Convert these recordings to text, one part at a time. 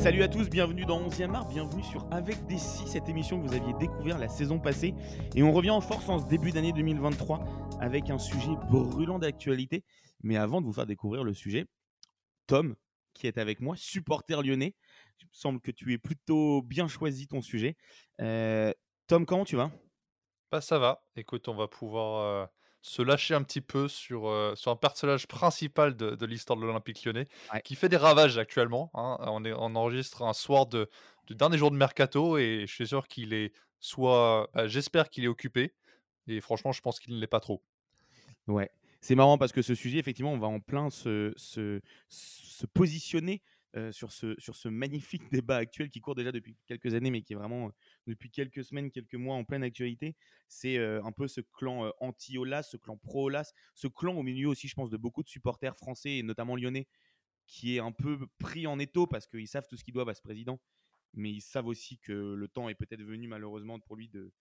Salut à tous, bienvenue dans 11e art, bienvenue sur Avec des si, cette émission que vous aviez découvert la saison passée. Et on revient en force en ce début d'année 2023 avec un sujet brûlant d'actualité. Mais avant de vous faire découvrir le sujet, Tom, qui est avec moi, supporter lyonnais, il me semble que tu es plutôt bien choisi ton sujet. Euh, Tom, comment tu vas? Bah ça va, écoute, on va pouvoir euh, se lâcher un petit peu sur, euh, sur un personnage principal de, de l'histoire de l'Olympique lyonnais, Ouais. qui fait des ravages actuellement. hein. On, est, on enregistre un soir de, du dernier jour de mercato et je suis sûr qu'il est soit... bah, J'espère qu'il est occupé et franchement, je pense qu'il ne l'est pas trop. Ouais, c'est marrant parce que ce sujet, effectivement, on va en plein se, se, se positionner euh, sur, ce, sur ce magnifique débat actuel qui court déjà depuis quelques années, mais qui est vraiment euh, depuis quelques semaines, quelques mois en pleine actualité. C'est euh, un peu ce clan anti-Olas, ce clan pro-Olas, ce clan au milieu aussi, je pense, de beaucoup de supporters français et notamment lyonnais, qui est un peu pris en étau parce qu'ils savent tout ce qu'ils doivent à ce président, mais ils savent aussi que le temps est peut-être venu malheureusement pour lui de,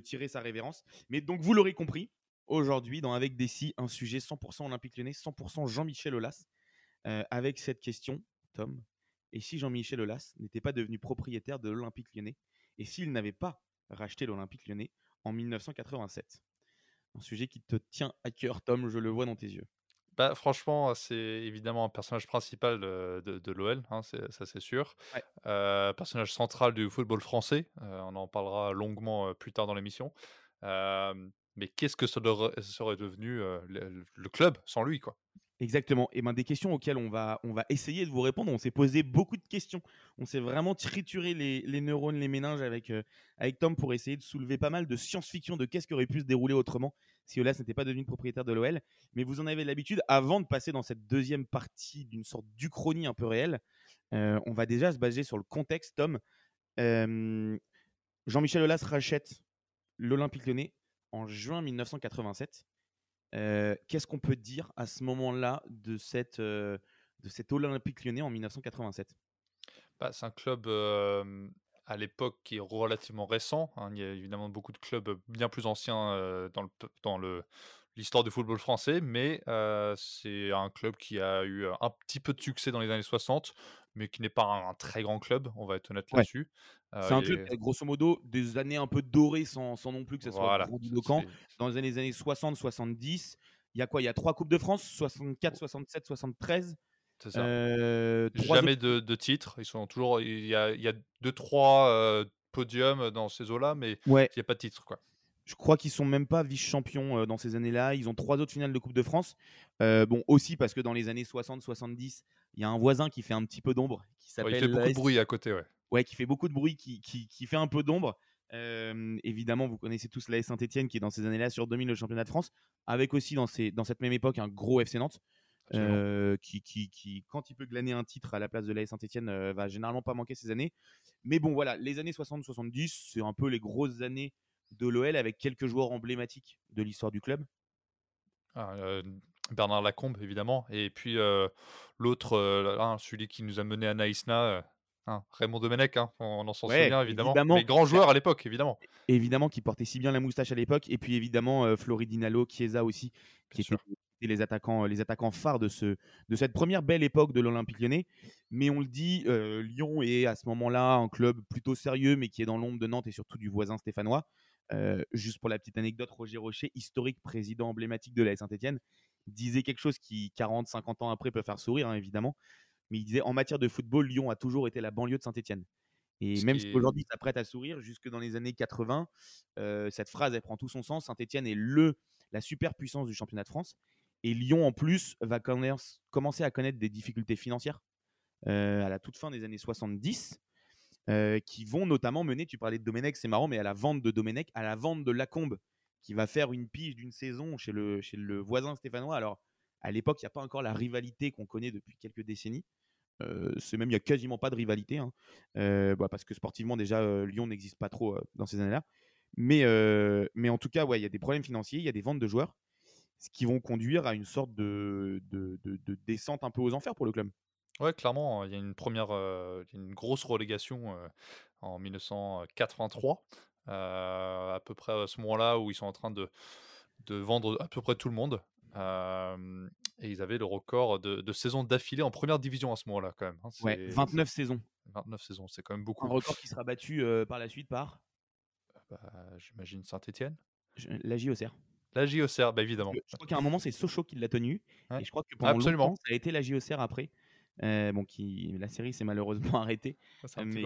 tirer sa révérence. Mais donc, vous l'aurez compris, aujourd'hui dans Avec des si, un sujet 100% Olympique Lyonnais, 100% Jean-Michel Aulas, euh, avec cette question, Tom. Et si Jean-Michel Aulas n'était pas devenu propriétaire de l'Olympique Lyonnais et s'il n'avait pas racheté l'Olympique Lyonnais en 1987 Un sujet qui te tient à cœur, Tom, je le vois dans tes yeux. Bah, franchement, c'est évidemment un personnage principal de, de, de l'OL, hein, ça c'est sûr. Ouais. Euh, personnage central du football français, euh, on en parlera longuement euh, plus tard dans l'émission. Mais qu'est-ce que ça serait devenu le, le club sans lui, quoi? Exactement. Et ben des questions auxquelles on va, on va essayer de vous répondre. On s'est posé beaucoup de questions. On s'est vraiment trituré les, les neurones, les méninges avec, euh, avec Tom pour essayer de soulever pas mal de science-fiction de qu'est-ce qui aurait pu se dérouler autrement si Olas n'était pas devenu propriétaire de l'OL. Mais vous en avez l'habitude, avant de passer dans cette deuxième partie d'une sorte d'uchronie un peu réelle, euh, on va déjà se baser sur le contexte, Tom. Jean-Michel Aulas rachète l'Olympique lyonnais en juin 1987. Euh, Qu'est-ce qu'on peut dire à ce moment-là de, cette, euh, de cet Olympique lyonnais en 1987 Bah, c'est un club à l'époque qui est relativement récent. hein. Il y a évidemment beaucoup de clubs bien plus anciens euh, dans le dans le l'histoire du football français, mais euh, c'est un club qui a eu un petit peu de succès dans les années 60, mais qui n'est pas un, un très grand club, on va être honnête Ouais. là-dessus. Euh, C'est un club a grosso modo des années un peu dorées sans, sans non plus que ça soit voilà, grandiloquent. Dans les années, années 60-70, il y a quoi? Il y a trois Coupes de France 64, 67, 73. c'est ça. Euh, Jamais autres- de, de titre. Ils sont toujours. Il y a, il y a deux, trois euh, podiums dans ces eaux-là, mais Ouais, il n'y a pas de titre. Quoi. Je crois qu'ils sont même pas vice-champions euh, dans ces années-là. Ils ont trois autres finales de Coupe de France. Euh, bon, aussi parce que dans les années 60-70, il y a un voisin qui fait un petit peu d'ombre, qui Ouais, s'appelle. il fait beaucoup de bruit à côté. Ouais. Ouais, qui fait beaucoup de bruit, qui, qui, qui fait un peu d'ombre. Euh, évidemment, vous connaissez tous l'AS Saint-Etienne qui, dans ces années-là, surdomine le championnat de France, avec aussi dans, ces, dans cette même époque un gros FC Nantes, euh, qui, qui, qui, quand il peut glaner un titre à la place de l'AS Saint-Etienne, euh, va généralement pas manquer ces années. Mais bon, voilà, les années 60-70, c'est un peu les grosses années de l'OL avec quelques joueurs emblématiques de l'histoire du club. Ah, euh, Bernard Lacombe, évidemment. Et puis euh, l'autre, hein, celui qui nous a mené à Naïsna, hein, Raymond Domenech, hein, on, on s'en Ouais, souvient évidemment. évidemment. Mais grand joueur à l'époque, évidemment. évidemment qui portait si bien la moustache à l'époque et puis évidemment euh, Floridinalo, Chiesa aussi qui étaient, étaient les attaquants euh, les attaquants phares de ce de cette première belle époque de l'Olympique Lyonnais mais on le dit euh, Lyon est à ce moment-là un club plutôt sérieux mais qui est dans l'ombre de Nantes et surtout du voisin stéphanois Euh, juste pour la petite anecdote Roger Rocher historique président emblématique de la Saint-Etienne disait quelque chose qui 40 50 ans après peut faire sourire hein, évidemment mais il disait en matière de football Lyon a toujours été la banlieue de Saint-Etienne et Ce même si aujourd'hui ça prête à sourire, jusque dans les années 80, euh, cette phrase elle prend tout son sens. Saint-Etienne est le, la superpuissance du championnat de France. Et Lyon, en plus, va commencer à connaître des difficultés financières euh, à la toute fin des années 70, euh, qui vont notamment mener, tu parlais de Domenech, c'est marrant, mais à la vente de Domenech, à la vente de Lacombe, qui va faire une pige d'une saison chez le, chez le voisin stéphanois. Alors, à l'époque, il n'y a pas encore la rivalité qu'on connaît depuis quelques décennies. Euh, c'est même, il n'y a quasiment pas de rivalité, hein. Euh, bah, parce que sportivement, déjà, euh, Lyon n'existe pas trop dans ces années-là. Mais, en tout cas, il y a des problèmes financiers, il y a des ventes de joueurs, ce qui vont conduire à une sorte de, de, de- de descente un peu aux enfers pour le club. Ouais, clairement, il y a une première, une grosse relégation en 1983, euh, à peu près à ce moment-là où ils sont en train de vendre à peu près tout le monde. Et ils avaient le record de, de saisons d'affilée en première division à ce moment-là, quand même. hein. Ouais, C'est 29 saisons. 29 saisons, c'est quand même Un beaucoup. record qui sera battu par la suite par Bah, J'imagine Saint-Etienne. la JOCR. La JOCR, bah évidemment. Je je crois qu'à un moment, c'est Sochaux qui l'a tenu. Ouais. Et je crois que pendant Absolument. longtemps, ça a été la JOCR après. Euh, bon, qui, la série s'est malheureusement arrêtée. Ça, Mais,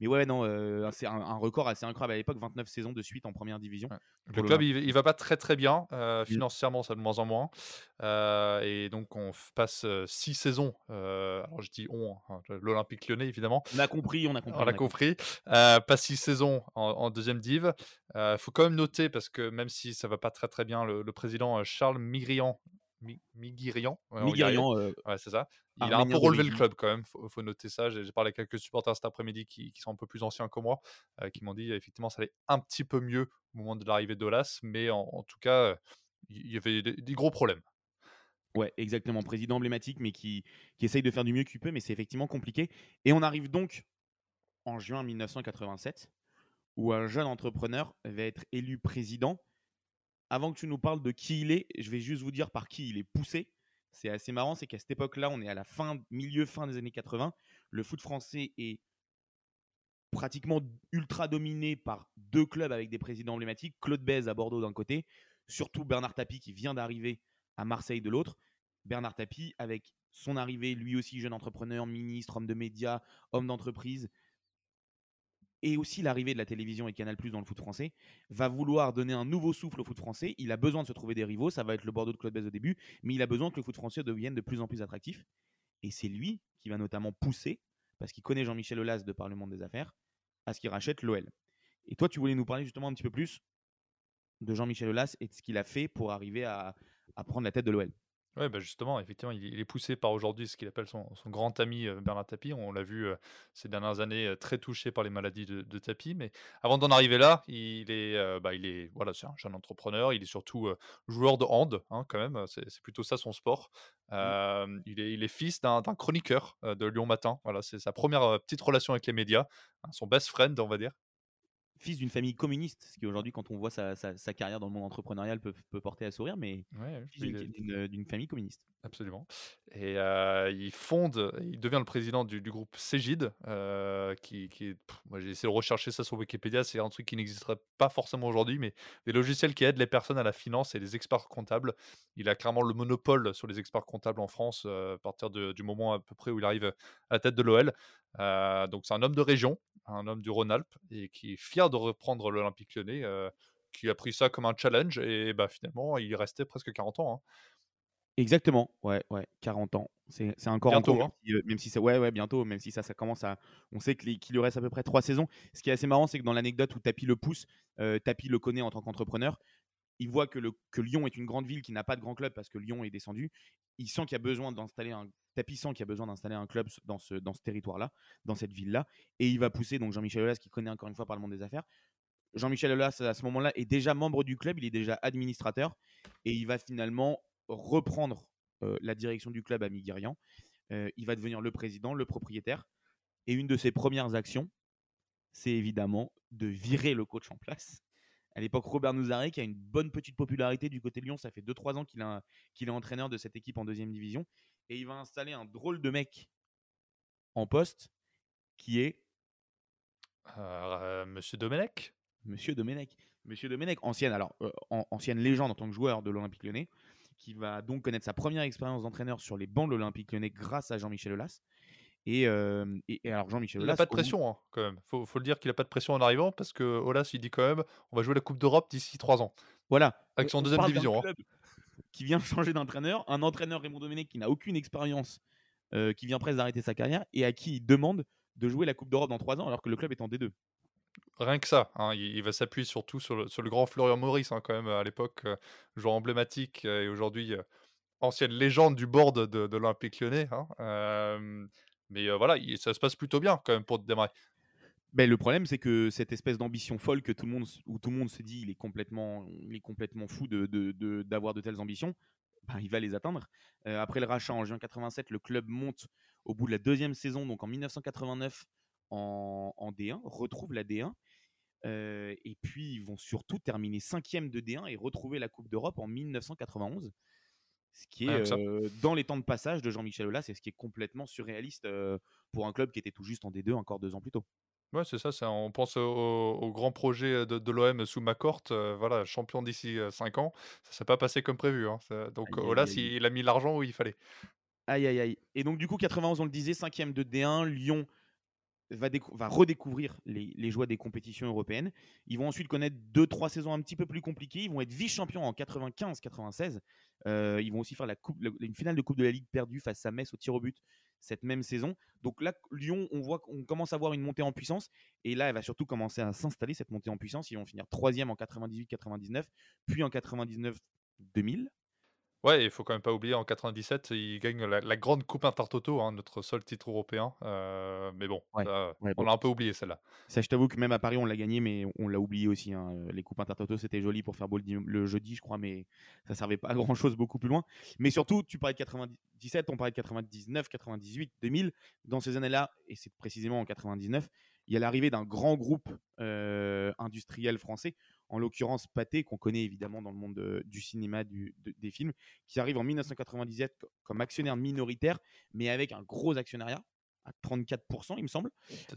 mais ouais, non, euh, c'est un, un record assez incroyable à l'époque 29 saisons de suite en première division. Ouais. Le club, il, il va pas très très bien. euh, Mm. financièrement, ça de moins en moins. Euh, et donc, on passe euh, six saisons. euh, alors, je dis on, hein, l'Olympique lyonnais, évidemment. On a compris, on a compris. On on a compris. compris. Euh, pas six saisons en, en deuxième div. Il faut quand même noter, parce que même si ça va pas très très bien, le, le président euh, Charles Migrian, Mi- Miguirian, ouais, euh, Ouais, c'est ça. Il a un peu relevé le club quand même, faut, faut noter ça. J'ai parlé avec quelques supporters cet après-midi qui, qui sont un peu plus anciens que moi, euh, qui m'ont dit effectivement ça allait un petit peu mieux au moment de l'arrivée d'Olas, mais en, en tout cas, euh, il y avait des, des gros problèmes. Ouais, exactement. Président emblématique, mais qui, qui essaye de faire du mieux qu'il peut, mais c'est effectivement compliqué. Et on arrive donc en juin 1987, où un jeune entrepreneur va être élu président. Avant que tu nous parles de qui il est, je vais juste vous dire par qui il est poussé. C'est assez marrant, c'est qu'à cette époque-là, on est à la fin, milieu, fin des années 80. Le foot français est pratiquement ultra dominé par deux clubs avec des présidents emblématiques. Claude Bèze à Bordeaux d'un côté, surtout Bernard Tapie qui vient d'arriver à Marseille de l'autre. Bernard Tapie, avec son arrivée, lui aussi jeune entrepreneur, ministre, homme de médias, homme d'entreprise, et aussi l'arrivée de la télévision et Canal Plus dans le foot français, va vouloir donner un nouveau souffle au foot français. Il a besoin de se trouver des rivaux, ça va être le Bordeaux de Claude Bèze au début, mais il a besoin que le foot français devienne de plus en plus attractif. Et c'est lui qui va notamment pousser, parce qu'il connaît Jean-Michel Aulas de par le monde des affaires, à ce qu'il rachète l'OL. Et toi, tu voulais nous parler justement un petit peu plus de Jean-Michel Aulas et de ce qu'il a fait pour arriver à, à prendre la tête de l'OL. Oui, bah justement, effectivement, il, il est poussé par aujourd'hui ce qu'il appelle son, son grand ami euh, Bernard Tapie. On l'a vu euh, ces dernières années euh, très touché par les maladies de, de Tapie. Mais avant d'en arriver là, il est, euh, bah, il est, voilà, c'est un jeune entrepreneur. Il est surtout euh, joueur de hand, hein, quand même. C'est c'est plutôt ça son sport. Euh, il, est, il est fils d'un d'un chroniqueur euh, de Lyon Matin. Voilà, c'est sa première euh, petite relation avec les médias, hein, son best friend, on va dire. Fils d'une famille communiste, ce qui aujourd'hui, quand on voit sa, sa- sa carrière dans le monde entrepreneurial, peut, peut porter à sourire, mais Ouais, il d'une- est- d'une d'une famille communiste. Absolument. Et euh, il fonde, il devient le président du, du groupe Cégide, euh, qui, qui pff, moi j'ai essayé de rechercher ça sur Wikipédia, c'est un truc qui n'existerait pas forcément aujourd'hui, mais des logiciels qui aident les personnes à la finance et les experts comptables. Il a clairement le monopole sur les experts comptables en France euh, à partir de- du moment à peu près où il arrive à la tête de l'OL. Euh, donc c'est un homme de région, un homme du Rhône-Alpes, et qui est fier de reprendre l'Olympique lyonnais, qui a pris ça comme un challenge, et bah, finalement il est resté presque 40 ans. hein. Exactement, ouais, ouais, 40 ans. C'est encore Bientôt, encore, hein. même si, même si ça, ouais, ouais, bientôt, même si ça, ça commence à. On sait qu'il lui reste à peu près trois saisons. Ce qui est assez marrant, c'est que dans l'anecdote où Tapi le pousse, euh, Tapi le connaît en tant qu'entrepreneur. Il voit que, Lyon est une grande ville qui n'a pas de grand club parce que Lyon est descendu. Il sent qu'il y a besoin d'installer un. Tapi sent qu'il a besoin d'installer un club dans ce, dans ce territoire-là, dans cette ville-là. Et il va pousser donc Jean-Michel Aulas, qui connaît encore une fois par le monde des affaires. Jean-Michel Aulas, à ce moment-là, est déjà membre du club, il est déjà administrateur. Et il va finalement reprendre euh, la direction du club à Miguirian. Euh, il va devenir le président, le propriétaire. Et une de ses premières actions, c'est évidemment de virer le coach en place. À l'époque, Robert Nouzaré, qui a une bonne petite popularité du côté de Lyon, ça fait 2-3 ans qu'il est entraîneur de cette équipe en deuxième division. Et il va installer un drôle de mec en poste qui est Euh, Monsieur Domenech Monsieur Domenech. Monsieur Domenech, ancienne, alors, euh, an- ancienne légende en tant que joueur de l'Olympique lyonnais, qui va donc connaître sa première expérience d'entraîneur sur les bancs de l'Olympique lyonnais grâce à Jean-Michel Aulas. Et, euh, et- et alors Jean-Michel Il Aulas. n'a pas de bout- pression, hein, quand même. Faut, faut le dire qu'il n'a pas de pression en arrivant parce que Olas, il dit quand même on va jouer la Coupe d'Europe d'ici trois ans. Voilà. Avec on- son on deuxième division, hein. Qui vient changer d'entraîneur, un entraîneur Raymond Domenech qui n'a aucune expérience, euh, qui vient presque d'arrêter sa carrière et à qui il demande de jouer la Coupe d'Europe dans trois ans alors que le club est en D2. Rien que ça. hein, il, il va s'appuyer surtout sur le, sur le grand Florian Maurice, hein, quand même, à l'époque, euh, joueur emblématique euh, et aujourd'hui euh, ancienne légende du board de, de l'Olympique lyonnais. hein, mais voilà, il- ça se passe plutôt bien quand même pour démarrer. Ben, le problème, c'est que cette espèce d'ambition folle que tout le monde, où tout le monde se dit il est complètement, il est complètement fou de, de- de- d'avoir de telles ambitions, ben, il va les atteindre. Après le rachat en juin 87, le club monte au bout de la deuxième saison, donc en 1989, en, en D1, retrouve la D1. et puis, ils vont surtout terminer cinquième de D1 et retrouver la Coupe d'Europe en 1991. Ce qui est dans les temps de passage de Jean-Michel Aulas, c'est ce qui est complètement surréaliste pour un club qui était tout juste en D2 encore deux ans plus tôt. Ouais, c'est ça, on pense au, grand projet de, de l'OM sous ma euh, voilà, champion d'ici 5 ans. Ça s'est pas passé comme prévu. Hein, donc Aulas, il a mis l'argent où il fallait. Aïe, aïe, aïe. Et donc, du coup, 91, on le disait, cinquième de D1, Lyon va, redécouvrir les, joies des compétitions européennes. Ils vont ensuite connaître deux, trois saisons un petit peu plus compliquées. Ils vont être vice-champions en 95-96. Euh, ils vont aussi faire la coupe, une finale de Coupe de la Ligue perdue face à Metz au tir au but cette même saison. Donc là, Lyon, on voit qu'on commence à voir une montée en puissance. Et là, elle va surtout commencer à s'installer, cette montée en puissance. Ils vont finir troisième en 98-99, puis en 99-2000. Ouais, il faut quand même pas oublier, en 97, il gagne la, grande coupe Intertoto, hein, notre seul titre européen. Euh, mais bon, on l'a un peu oublié celle-là. Ça, je t'avoue que même à Paris, on l'a gagné, mais on l'a oublié aussi. Hein. Les coupes Intertoto, c'était joli pour faire beau le, jeudi, je crois, mais ça servait pas à grand-chose beaucoup plus loin. Mais surtout, tu parlais de 97, on parlait de 99, 98, 2000. Dans ces années-là, et c'est précisément en 99, il y a l'arrivée d'un grand groupe euh, industriel français en l'occurrence Pathé, qu'on connaît évidemment dans le monde du cinéma, des films, qui arrive en 1997 comme actionnaire minoritaire, mais avec un gros actionnariat à 34%, il me semble,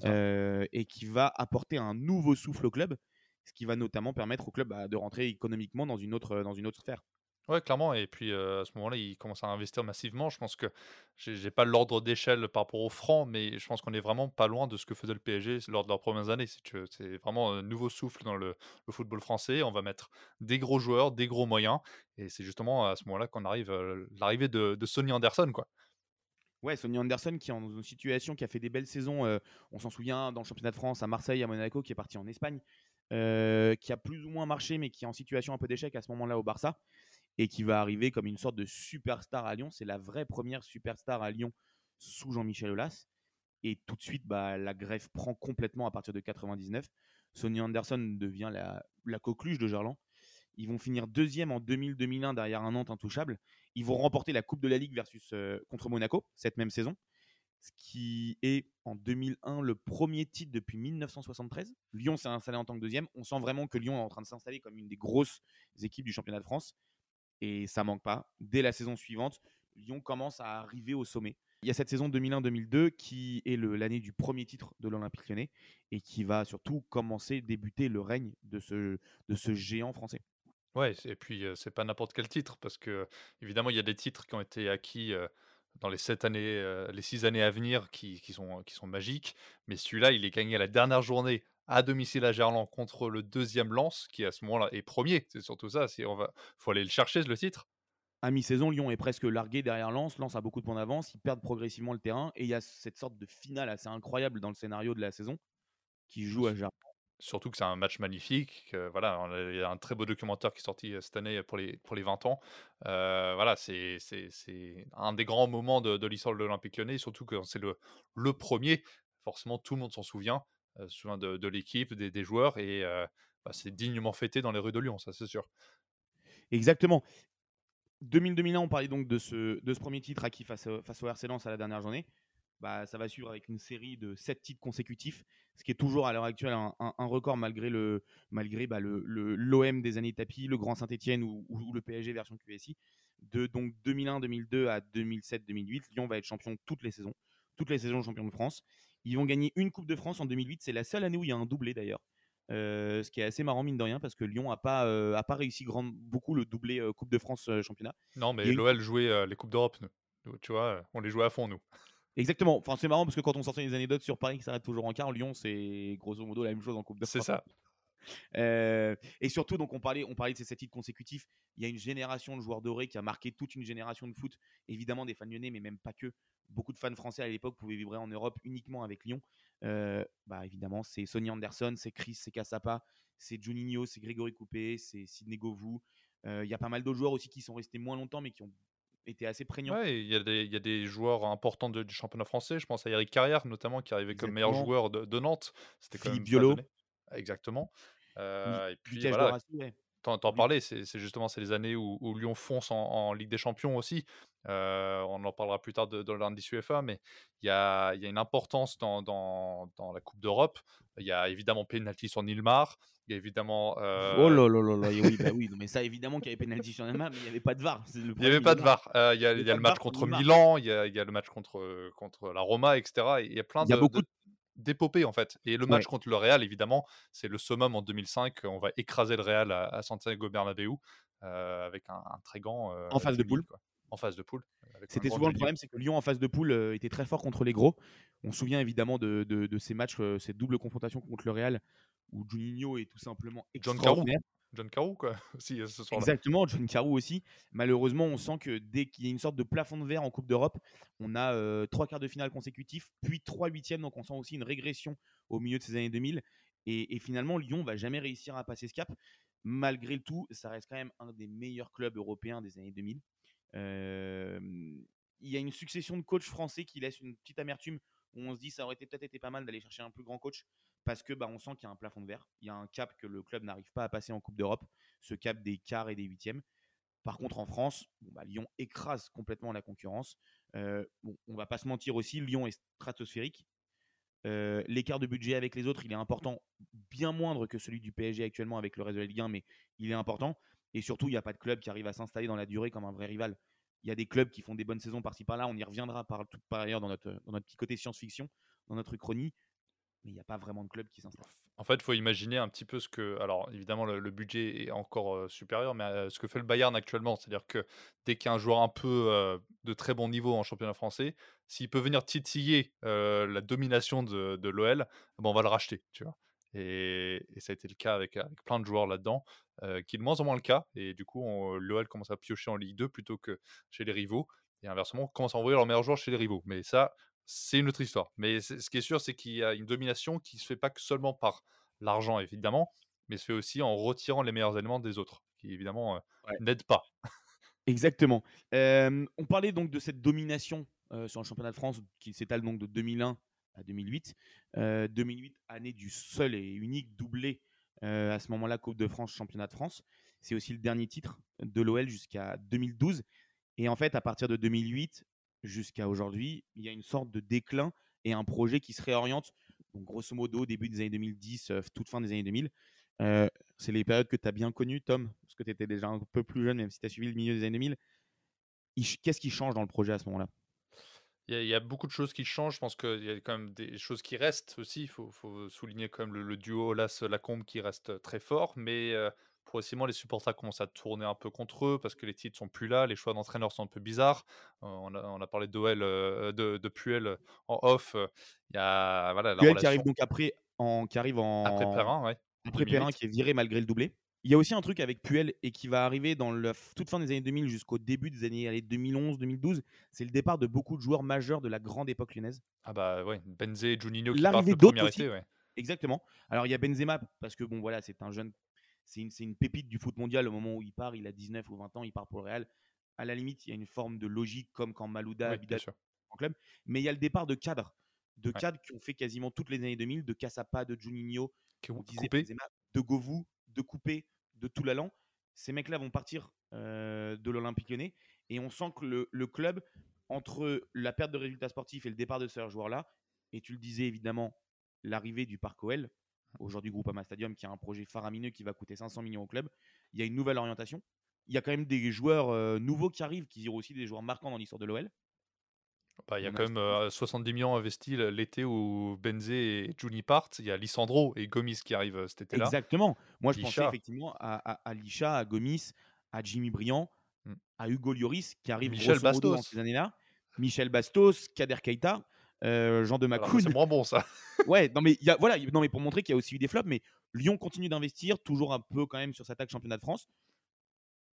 euh, et qui va apporter un nouveau souffle au club, ce qui va notamment permettre au club bah, de rentrer économiquement dans une autre, dans une autre sphère. Ouais, clairement. Et puis à ce moment-là, il commence à investir massivement. Je pense que j'ai pas l'ordre d'échelle par rapport au franc, mais je pense qu'on est vraiment pas loin de ce que faisait le PSG lors de leurs premières années, C'est vraiment un nouveau souffle dans le, le football français. On va mettre des gros joueurs, des gros moyens. Et c'est justement à ce moment-là qu'on arrive l'arrivée de, de Sonny Anderson, quoi. Ouais, Sonny Anderson qui est dans une situation qui a fait des belles saisons. on s'en souvient dans le championnat de France, à Marseille, à Monaco, qui est parti en Espagne, qui a plus ou moins marché, mais qui est en situation un peu d'échec à ce moment-là au Barça et qui va arriver comme une sorte de superstar à Lyon. C'est la vraie première superstar à Lyon sous Jean-Michel Aulas. Et tout de suite, bah, la greffe prend complètement à partir de 99. Sonny Anderson devient la, la coqueluche de Gerland. Ils vont finir deuxième en 2000-2001 derrière un Nantes intouchable. Ils vont remporter la Coupe de la Ligue versus, euh, contre Monaco cette même saison. Ce qui est en 2001 le premier titre depuis 1973. Lyon s'est installé en tant que deuxième. On sent vraiment que Lyon est en train de s'installer comme une des grosses équipes du championnat de France et ça manque pas. Dès la saison suivante, Lyon commence à arriver au sommet. Il y a cette saison 2001-2002 qui est l'année du premier titre de l'Olympique lyonnais et qui va surtout commencer, débuter le règne de ce, de ce géant français. Ouais, et puis c'est pas n'importe quel titre parce que évidemment il y a des titres qui ont été acquis dans les sept années, les six années à venir qui, sont, qui sont magiques, mais celui-là il est gagné à la dernière journée à domicile à Gerland contre le deuxième Lance, qui à ce moment-là est premier. C'est surtout ça. Il on va, faut aller le chercher, le titre. À mi-saison, Lyon est presque largué derrière Lens. Lens a beaucoup de points d'avance. Ils perdent progressivement le terrain. Et il y a cette sorte de finale assez incroyable dans le scénario de la saison qui joue à Gerland. Surtout que c'est un match magnifique. voilà, il y a un très beau documentaire qui est sorti cette année pour les, pour les 20 ans. Euh, voilà, c'est un des grands moments de, l'histoire de l'Olympique lyonnais. Surtout que c'est le, le premier. Forcément, tout le monde s'en souvient. Euh, souvent de, l'équipe, des, joueurs, et euh, bah, c'est dignement fêté dans les rues de Lyon, ça c'est sûr. Exactement. 2000-2001, on parlait donc de ce, premier titre acquis face, au RC Lens à la dernière journée. Bah, ça va suivre avec une série de 7 titres consécutifs, ce qui est toujours à l'heure actuelle un, record malgré le malgré bah, l'OM des années tapis, le Grand Saint-Etienne ou, le PSG version QSI. De donc 2001-2002 à 2007-2008, Lyon va être champion toutes les saisons, toutes les saisons champion de France. Ils vont gagner une Coupe de France en 2008. C'est la seule année où il y a un doublé d'ailleurs. Euh, ce qui est assez marrant mine de rien parce que Lyon n'a pas, euh, a pas réussi grand, beaucoup le doublé euh, Coupe de France championnat. Non, mais l'OL jouait les Coupes d'Europe, Tu vois, on les jouait à fond, nous. Exactement. Enfin, c'est marrant parce que quand on sortait les anecdotes sur Paris qui s'arrête toujours en quart, Lyon, c'est grosso modo la même chose en Coupe de France. C'est ça. Et surtout, donc on parlait, on parlait de ces sept titres consécutifs. Il y a une génération de joueurs dorés qui a marqué toute une génération de foot. Évidemment, des fans lyonnais, mais même pas que beaucoup de fans français à l'époque pouvaient vibrer en Europe uniquement avec Lyon. Euh, bah évidemment, c'est Sonny Anderson, c'est Chris, c'est Cassapa, c'est Juninho, c'est Grégory Coupé, c'est Sidney Govou. Euh, il y a pas mal d'autres joueurs aussi qui sont restés moins longtemps mais qui ont été assez prégnants. Ouais, il y, y, a des joueurs importants du championnat français. Je pense à Eric Carrière notamment qui arrivait comme meilleur joueur de, Nantes. C'était Philippe Biolo. Exactement. Euh, et puis, t'en, t'en parlais, c'est, c'est justement c'est les années où, où Lyon fonce en, en Ligue des Champions aussi. Euh, on en parlera plus tard de, dans l'indice UEFA, mais il y a, il y a une importance dans, dans, dans la Coupe d'Europe. Il y a évidemment penalty sur Nilmar. Il y a évidemment. Oh là là là là, oui, bah oui, mais ça évidemment qu'il y avait pénalty sur Neymar, mais il n'y avait pas de VAR. c'est le Il n'y avait pas de VAR. Euh, Il y a, Il y le match contre. Milan, il y a, il y a le match contre, contre la Roma, etc. Et Il y a plein Il y a beaucoup de- d'épopées en fait. Et le match Ouais. contre le Real, évidemment, c'est le summum en 2005. On va écraser le Real à, à Santiago Bernabéu euh, avec un, un très grand. euh, En phase de 10 000, poule. quoi. En phase de poule. C'était souvent le 10 000. problème, c'est que Lyon en phase de poule euh, était très fort contre les gros. On se souvient évidemment de, de- de ces matchs, euh, cette double confrontation contre le Real, où Juninho est tout simplement extraordinaire. John Carew, quoi, aussi, euh, ce soir-là. Exactement, John Carew aussi. Malheureusement, on sent que dès qu'il y a une sorte de plafond de verre en Coupe d'Europe, on a euh, trois quarts de finale consécutifs, puis trois huitièmes, donc on sent aussi une régression au milieu de ces années 2000. Et, finalement, Lyon va jamais réussir à passer ce cap. Malgré le tout, ça reste quand même un des meilleurs clubs européens des années 2000. Euh, il y a une succession de coachs français qui laissent une petite amertume où on se dit ça aurait peut-être été pas mal d'aller chercher un plus grand coach parce que bah, on sent qu'il y a un plafond de verre, il y a un cap que le club n'arrive pas à passer en Coupe d'Europe, ce cap des quarts et des huitièmes. Par contre, en France, bah, Lyon écrase complètement la concurrence. Euh, bon, on va pas se mentir aussi, Lyon est stratosphérique. Euh, L'écart de budget avec les autres, il est important, bien moindre que celui du PSG actuellement avec le reste de la Ligue 1, mais il est important. Et surtout, il n'y a pas de club qui arrive à s'installer dans la durée comme un vrai rival. Il y a des clubs qui font des bonnes saisons par-ci par-là. On y reviendra par, ailleurs dans notre, dans notre petit côté science-fiction, dans notre chronie. Mais il n'y a pas vraiment de club qui s'installe. En fait, il faut imaginer un petit peu ce que. Alors, évidemment, le, budget est encore euh, supérieur, mais euh, ce que fait le Bayern actuellement. C'est-à-dire que dès qu'il y a un joueur un peu euh, de très bon niveau en championnat français, s'il peut venir titiller la domination de, l'OL, ben, on va le racheter. Tu vois et, ça a été le cas avec, avec plein de joueurs là-dedans, qui est de moins en moins le cas. Et du coup, l'OL commence à piocher en Ligue 2 plutôt que chez les rivaux. Et inversement, on commence à envoyer leurs meilleurs joueurs chez les rivaux. Mais ça, c'est une autre histoire. Mais ce qui est sûr, c'est qu'il y a une domination qui se fait pas que seulement par l'argent, évidemment, mais se fait aussi en retirant les meilleurs éléments des autres, qui évidemment euh, Ouais. n'aident pas. Exactement. Euh, on parlait donc de cette domination euh, sur le championnat de France qui s'étale donc de 2001 à 2008. Euh, 2008, année du seul et unique doublé à ce moment-là Coupe de France, championnat de France. C'est aussi le dernier titre de l'OL jusqu'à 2012. Et en fait, à partir de 2008 jusqu'à aujourd'hui, il y a une sorte de déclin et un projet qui se réoriente. Grosso modo, début des années 2010, euh, toute fin des années 2000. Euh, c'est les périodes que tu as bien connues, Tom, parce que tu étais déjà un peu plus jeune, même si tu as suivi le milieu des années 2000. Il ch- Qu'est-ce qui change dans le projet à ce moment-là? Il y, a, beaucoup de choses qui changent. Je pense qu'il y a quand même des choses qui restent aussi. Il faut, souligner quand même le, duo Las-Lacombe qui reste très fort. Mais euh, progressivement, les supporters commencent à tourner un peu contre eux parce que les titres sont plus là. Les choix d'entraîneurs sont un peu bizarres. Euh, on, a, on a parlé d'OL, euh, de, de Puel en off. euh, Il y a voilà, la Puel qui arrive donc après, en, qui arrive en, après Perrin. Ouais. après 2008. Perrin qui est viré malgré le doublé. Il y a aussi un truc avec Puel et qui va arriver dans la toute fin des années 2000 jusqu'au début des années allez, 2011-2012. C'est le départ de beaucoup de joueurs majeurs de la grande époque lyonnaise. Ah bah ouais, Benzé, Juninho qui L'arrivée partent le d'autres premier aussi. été. Ouais. Exactement. Alors il y a Benzema parce que bon voilà, c'est un jeune, c'est une, pépite du foot mondial. Au moment où il part, il a 19 ou 20 ans, il part pour le Real. À la limite, il y a une forme de logique comme quand Malouda, Oui, Abidal en club. Mais il y a le départ de cadres, de Ouais. cadres qui ont fait quasiment toutes les années 2000, de Cassapa, de Juninho, Qui on ont disait de Govou, de Coupé, de Toulalan. Ces mecs-là vont partir euh, de l'Olympique lyonnais et on sent que le, le club, entre la perte de résultats sportifs et le départ de ces joueurs-là, et tu le disais évidemment, l'arrivée du Parc OL, aujourd'hui Groupama Stadium, qui a un projet faramineux qui va coûter 500 millions au club, il y a une nouvelle orientation. Il y a quand même des joueurs euh, nouveaux qui arrivent, qui sont aussi des joueurs marquants dans l'histoire de l'OL. Bah, il y a On a quand même euh, 70 millions investis l'été où Benzé et Juni partent. Il y a Lissandro et Gomis qui arrivent euh, cet été-là. Exactement. Moi, je pensais effectivement à, à, à Lisha, à Gomis, à Jimmy Briand, Mm. à Hugo Lloris, qui arrive Michel modo dans Bastos. ces années-là. Michel Bastos, Kader Keita, euh, Jean de Alors, Macoun. C'est moins bon ça. Ouais, non mais, il y a, voilà, non mais pour montrer qu'il y a aussi eu des flops, mais Lyon continue d'investir, toujours un peu quand même sur sa attaque championnat de France,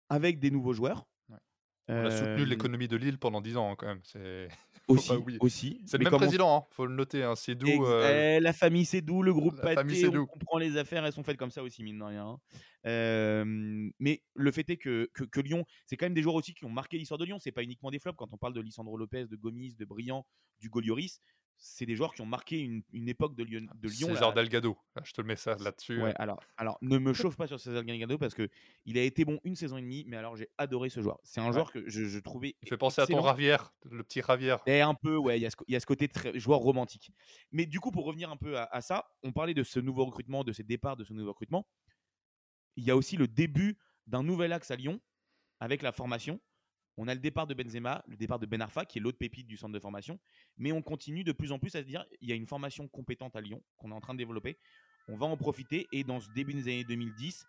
avec des nouveaux joueurs. On a soutenu Euh, l'économie de Lille pendant 10 ans hein, quand même. C'est aussi, aussi. c'est le même président, hein, faut le noter. Hein, c'est d'où. euh, eh, la famille Sédou, le groupe la on comprend les affaires, elles sont faites comme ça aussi, mine de rien. hein. Euh, mais le fait est que, que, que Lyon, c'est quand même des joueurs aussi qui ont marqué l'histoire de Lyon. C'est pas uniquement des flops. Quand on parle de Lisandro Lopez, de Gomis, de Briand, du Golioris, c'est des joueurs qui ont marqué une, époque de Lyon. De Lyon César Delgado, je te le mets ça là-dessus. Ouais, alors, alors ne me chauffe pas sur César Delgado parce que il a été bon une saison et demie, mais alors j'ai adoré ce joueur. C'est un joueur que je, trouvais. Il fait penser à ton Ravière, le petit Ravière. Et un peu, ouais, il y, a ce, côté très, joueur romantique. Mais du coup, pour revenir un peu à, ça, on parlait de ce nouveau recrutement, de ces départs, de ce nouveau recrutement. Il y a aussi le début d'un nouvel axe à Lyon avec la formation on a le départ de Benzema, le départ de Ben Arfa, qui est l'autre pépite du centre de formation. Mais on continue de plus en plus à se dire il y a une formation compétente à Lyon qu'on est en train de développer. On va en profiter. Et dans ce début des années 2010,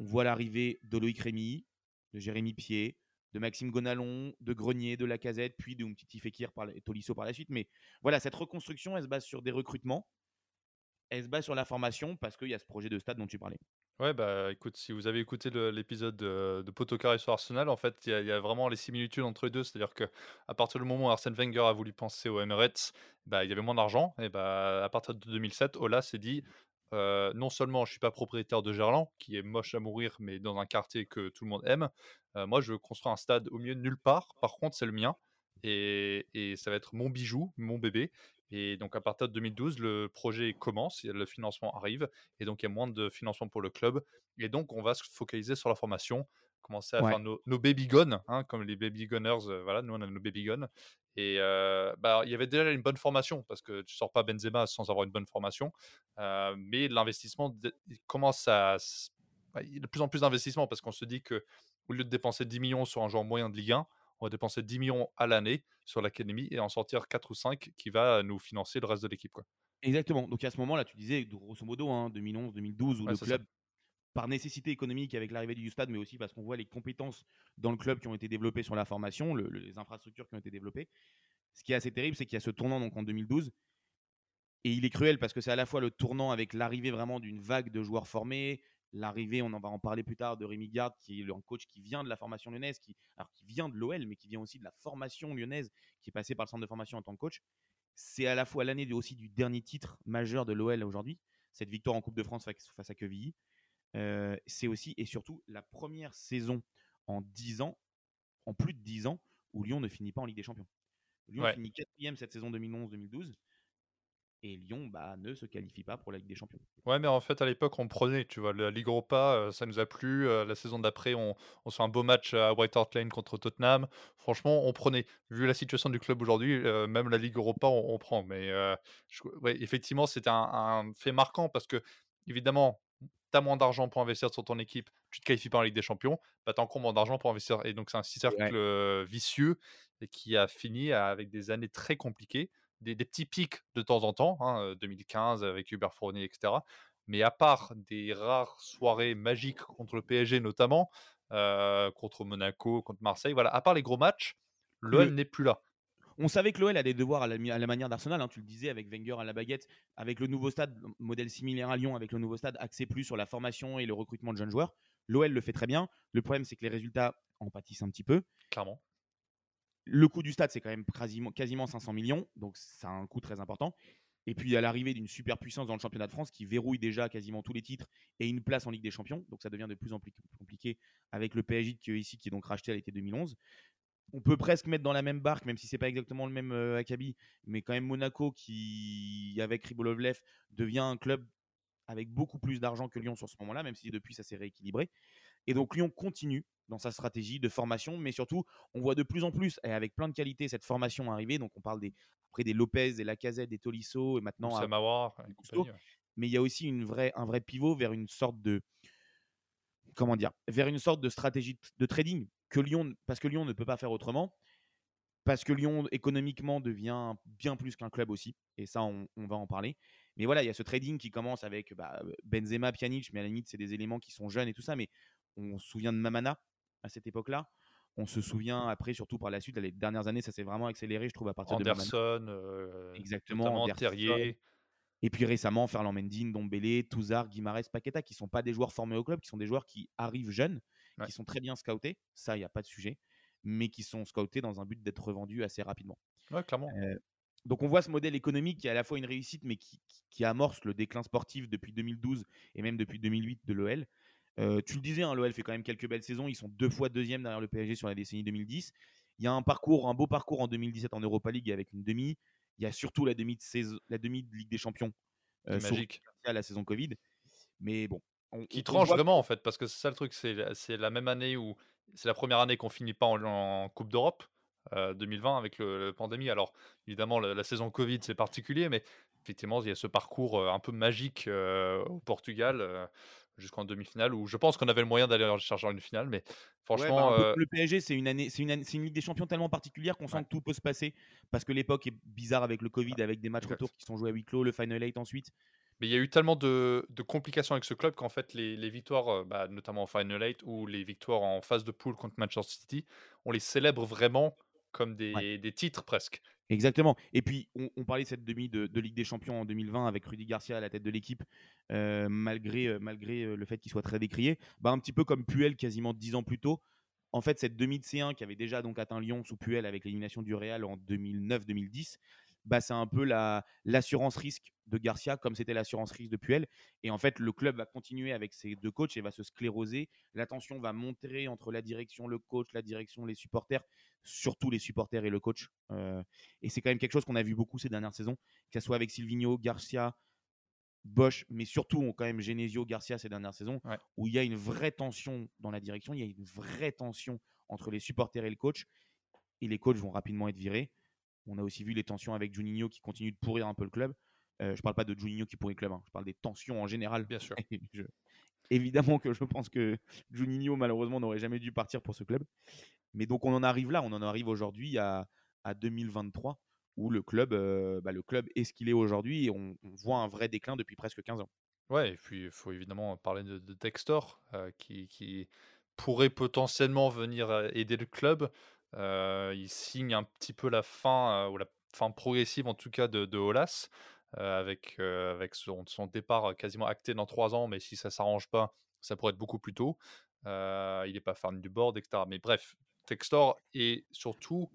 on voit l'arrivée de Loïc Rémy, de Jérémy Pied, de Maxime Gonalon, de Grenier, de Lacazette, puis de Umtiti Fekir par et Tolisso par la suite. Mais voilà, cette reconstruction, elle se base sur des recrutements. Elle se base sur la formation parce qu'il y a ce projet de stade dont tu parlais. Ouais, bah écoute, si vous avez écouté l'épisode de, de Potocaré sur Arsenal, en fait, il y, a vraiment les similitudes entre les deux. C'est-à-dire que partir du moment où Arsène Wenger a voulu penser au Emirates, bah, il y avait moins d'argent. Et bah, à partir de 2007, Ola s'est dit euh, non seulement je suis pas propriétaire de Gerland, qui est moche à mourir, mais dans un quartier que tout le monde aime, euh, moi je veux construire un stade au milieu de nulle part. Par contre, c'est le mien. Et, et, ça va être mon bijou, mon bébé. Et donc à partir de 2012, le projet commence, le financement arrive, et donc il y a moins de financement pour le club. Et donc on va se focaliser sur la formation, commencer à faire nos, baby guns, hein, comme les baby gunners. Euh, voilà, nous on a nos baby guns. Et euh, bah, il y avait déjà une bonne formation, parce que tu sors pas Benzema sans avoir une bonne formation. Euh, mais l'investissement commence à... Bah, il y a de plus en plus d'investissement, parce qu'on se dit que au lieu de dépenser 10 millions sur un joueur moyen de Ligue 1, on va dépenser 10 millions à l'année sur l'académie et en sortir 4 ou 5 qui va nous financer le reste de l'équipe. Exactement. Donc à ce moment-là, tu disais grosso modo hein, 2011, 2012, où le club, par nécessité économique avec l'arrivée du stade, mais aussi parce qu'on voit les compétences dans le club qui ont été développées sur la formation, les infrastructures qui ont été développées. Ce qui est assez terrible, c'est qu'il y a ce tournant donc en 2012. Et il est cruel parce que c'est à la fois le tournant avec l'arrivée vraiment d'une vague de joueurs formés, l'arrivée, on en va en parler plus tard, de Rémi Garde, qui est un coach qui vient de la formation lyonnaise, qui, alors qui vient de l'OL, mais qui vient aussi de la formation lyonnaise, qui est passé par le centre de formation en tant que coach. C'est à la fois l'année aussi du dernier titre majeur de l'OL aujourd'hui, cette victoire en Coupe de France face à Quevilly. Euh, c'est aussi et surtout la première saison en 10 ans, en plus de 10 ans, où Lyon ne finit pas en Ligue des Champions. Lyon finit quatrième cette saison 2011-2012 et Lyon bah, ne se qualifie pas pour la Ligue des Champions. Ouais, mais en fait, à l'époque, on prenait, tu vois, la Ligue Europa, euh, ça nous a plu. Euh, la saison d'après, on, on se fait un beau match à White Hart Lane contre Tottenham. Franchement, on prenait. Vu la situation du club aujourd'hui, euh, même la Ligue Europa, on, prend. Mais effectivement, c'était un, fait marquant parce que, évidemment, tu as moins d'argent pour investir sur ton équipe, tu te qualifies pas en Ligue des Champions, bah, tu as encore moins d'argent pour investir. Et donc, c'est un cercle vicieux et qui a fini avec des années très compliquées des, petits pics de temps en temps, 2015 hein, avec Hubert Fournier, etc. Mais à part des rares soirées magiques contre le PSG notamment, contre Monaco, contre Marseille, voilà, à part les gros matchs, l'OL n'est plus là. On savait que l'OL a des devoirs à la, manière d'Arsenal, hein, tu le disais, avec Wenger à la baguette, avec le nouveau stade, modèle similaire à Lyon, avec le nouveau stade axé plus sur la formation et le recrutement de jeunes joueurs. L'OL le fait très bien. Le problème, c'est que les résultats en pâtissent un petit peu. Clairement. Le coût du stade, c'est quand même quasiment, 500 millions, donc c'est un coût très important. Et puis, il y a l'arrivée d'une super puissance dans le championnat de France qui verrouille déjà quasiment tous les titres et une place en Ligue des Champions. Donc, ça devient de plus en plus compliqué avec le PSG qui est ici, qui est donc racheté à l'été 2011. On peut presque mettre dans la même barque, même si c'est pas exactement le même euh, Akabi, mais quand même Monaco qui, avec Ribolovlev, devient un club avec beaucoup plus d'argent que Lyon sur ce moment-là, même si depuis ça s'est rééquilibré. Et donc Lyon continue dans sa stratégie de formation, mais surtout, on voit de plus en plus, et avec plein de qualités, cette formation arriver. Donc, on parle des, après des Lopez, des Lacazette, des Tolisso, et maintenant. À, Mais il y a aussi une vraie, un vrai pivot vers une sorte de. Comment dire Vers une sorte de stratégie de trading que Lyon, parce que Lyon ne peut pas faire autrement, parce que Lyon économiquement devient bien plus qu'un club aussi, et ça, on, va en parler. Mais voilà, il y a ce trading qui commence avec bah, Benzema, Pjanic, mais à la limite, c'est des éléments qui sont jeunes et tout ça, mais on se souvient de Mamana, à cette époque-là. On se souvient après, surtout par la suite, les dernières années, ça s'est vraiment accéléré, je trouve, à partir de Anderson, euh, exactement, Terrier. Et puis récemment, Ferland Mendy, Dombele, Touzard, Guimarães, Paqueta, qui sont pas des joueurs formés au club, qui sont des joueurs qui arrivent jeunes, qui sont très bien scoutés, ça, il n'y a pas de sujet, mais qui sont scoutés dans un but d'être revendus assez rapidement. Ouais, clairement. Euh, donc on voit ce modèle économique qui est à la fois une réussite, mais qui, qui amorce le déclin sportif depuis 2012 et même depuis 2008 de l'OL. Euh, tu le disais, hein, l'OL fait quand même quelques belles saisons. Ils sont deux fois deuxième derrière le PSG sur la décennie 2010. Il y a un parcours, un beau parcours en 2017 en Europa League avec une demi. Il y a surtout la demi de, saison, la demi de Ligue des Champions euh, magique à la saison Covid. Mais bon. qui tranche vraiment en fait, parce que c'est ça le truc, c'est la même année où c'est la première année qu'on finit pas en, Coupe d'Europe. 2020 avec le, pandémie. Alors évidemment la, saison Covid c'est particulier, mais effectivement il y a ce parcours un peu magique au Portugal jusqu'en demi-finale où je pense qu'on avait le moyen d'aller chercher une finale, mais franchement. Bah, le PSG, c'est une année, c'est une, une, Ligue des Champions tellement particulière qu'on sent que tout peut se passer parce que l'époque est bizarre avec le Covid, avec des matchs retour qui sont joués à huis clos, le Final 8 ensuite. Mais il y a eu tellement de, de complications avec ce club qu'en fait, les, les victoires, bah, notamment en Final 8 ou les victoires en phase de poule contre Manchester City, on les célèbre vraiment comme des, des titres presque. Exactement. Et puis, on, parlait de cette demi de, Ligue des Champions en 2020 avec Rudy Garcia à la tête de l'équipe, euh, malgré, euh, malgré euh, le fait qu'il soit très décrié. Bah, un petit peu comme Puel quasiment dix ans plus tôt. En fait, cette demi de C1 qui avait déjà donc atteint Lyon sous Puel avec l'élimination du Real en 2009-2010, bah, c'est un peu l'assurance risque de Garcia comme c'était l'assurance risque de Puel. Et en fait, le club va continuer avec ses deux coachs et va se scléroser. La tension va monter entre la direction, le coach, la direction, les supporters, surtout les supporters et le coach. Euh, et c'est quand même quelque chose qu'on a vu beaucoup ces dernières saisons, que ce soit avec Silvino, Garcia, Bosch, mais surtout quand même Genesio, Garcia ces dernières saisons, où il y a une vraie tension dans la direction, il y a une vraie tension entre les supporters et le coach. Et les coachs vont rapidement être virés. On a aussi vu les tensions avec Juninho qui continue de pourrir un peu le club. Euh, je ne parle pas de Juninho qui pourrit le club, hein. je parle des tensions en général. Bien sûr. Évidemment que je pense que Juninho, malheureusement, n'aurait jamais dû partir pour ce club. Mais donc, on en arrive là, on en arrive aujourd'hui à, 2023, où le club, euh, bah, le club est ce qu'il est aujourd'hui et on, voit un vrai déclin depuis presque 15 ans. Ouais, et puis il faut évidemment parler de, de Textor, euh, qui, qui, pourrait potentiellement venir aider le club. Il signe un petit peu la fin, ou la fin progressive en tout cas, de, de Olas. avec, avec son, départ quasiment acté dans trois ans, mais si ça s'arrange pas, ça pourrait être beaucoup plus tôt. il n'est pas fan du board, etc. Mais bref, Textor est surtout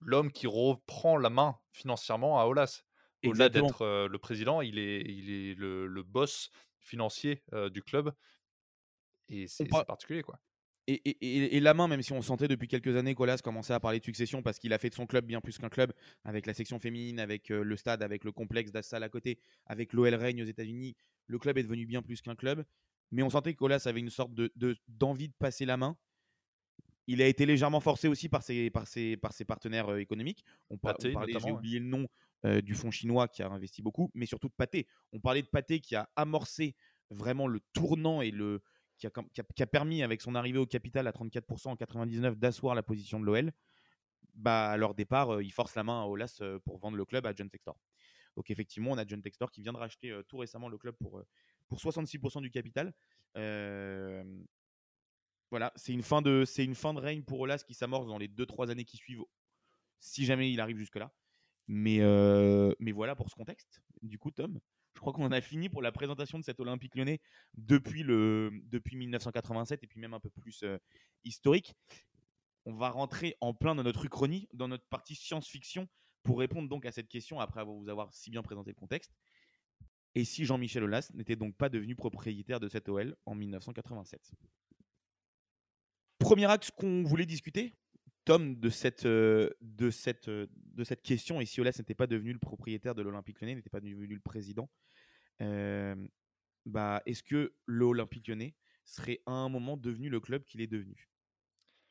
l'homme qui reprend la main financièrement à Olas. Au-delà d'être le président, il est, il est le, boss financier du club. Et c'est particulier, quoi. Et, la main, même si on sentait depuis quelques années qu'Olas commençait à parler de succession parce qu'il a fait de son club bien plus qu'un club, avec la section féminine, avec euh, le stade, avec le complexe d'Assal à côté, avec l'OL Règne aux États-Unis, le club est devenu bien plus qu'un club. Mais on sentait qu'Olas avait une sorte de, d'envie de, passer la main. Il a été légèrement forcé aussi par ses, par ses, par ses partenaires euh, économiques. On, parlait, j'ai oublié le nom euh, du fonds chinois qui a investi beaucoup, mais surtout de Pathé. On parlait de Pathé qui a amorcé vraiment le tournant et le, qui a, permis, avec son arrivée au capital à 34% en 99, d'asseoir la position de l'OL, bah, à leur départ, euh, ils forcent la main à Olas euh, pour vendre le club à John Textor. Donc effectivement, on a John Textor qui vient de racheter euh, tout récemment le club pour, pour 66% du capital. voilà, c'est une, fin de, une fin de règne pour Olas qui s'amorce dans les 2-3 années qui suivent, si jamais il arrive jusque-là. Mais, mais voilà pour ce contexte. Du coup, Tom, je crois qu'on a fini pour la présentation de cet Olympique lyonnais depuis, le, depuis 1987 et puis même un peu plus euh, historique. On va rentrer en plein dans notre uchronie, dans notre partie science-fiction, pour répondre donc à cette question après vous avoir si bien présenté le contexte. Et si Jean-Michel Aulas n'était donc pas devenu propriétaire de cette OL en 1987 Premier axe qu'on voulait discuter, Tom, de cette, euh, de cette, euh, de cette question, et si Olas n'était pas devenu le propriétaire de l'Olympique lyonnais, n'était pas devenu le président, euh, bah, est-ce que l'Olympique lyonnais serait à un moment devenu le club qu'il est devenu?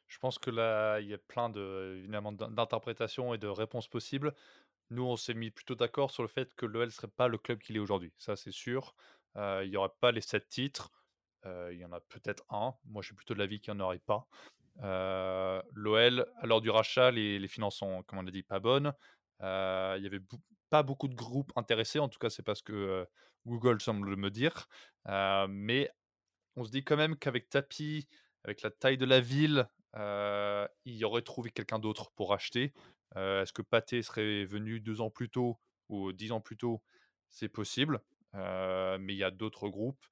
Je pense que là, il y a plein de, évidemment, d'interprétations et de réponses possibles. Nous, on s'est mis plutôt d'accord sur le fait que l'OL ne serait pas le club qu'il est aujourd'hui. Ça, c'est sûr. il n'y aurait pas les sept titres. il y en a peut-être un. Moi, je suis plutôt de l'avis qu'il n'y en aurait pas. Euh, L'OL, l'heure du rachat, les, finances sont, comme on a dit, pas bonnes. Euh, il y avait pas beaucoup de groupes intéressés, en tout cas, c'est parce que euh, Google semble me dire. mais on se dit quand même qu'avec Tapi, avec la taille de la ville, il y aurait trouvé quelqu'un d'autre pour acheter. Est-ce que Pathé serait venu deux ans plus tôt ou dix ans plus tôt? C'est possible. mais il y a d'autres groupes.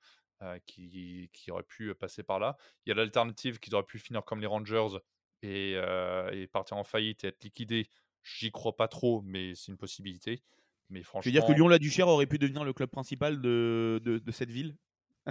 Euh, qui, qui aurait pu passer par là. Il y a l'alternative qui aurait pu finir comme les Rangers et, euh, partir en faillite et être liquidé. J'y crois pas trop, mais c'est une possibilité. Mais franchement, je veux dire que Lyon-la-Duchère aurait pu devenir le club principal de, de, cette ville?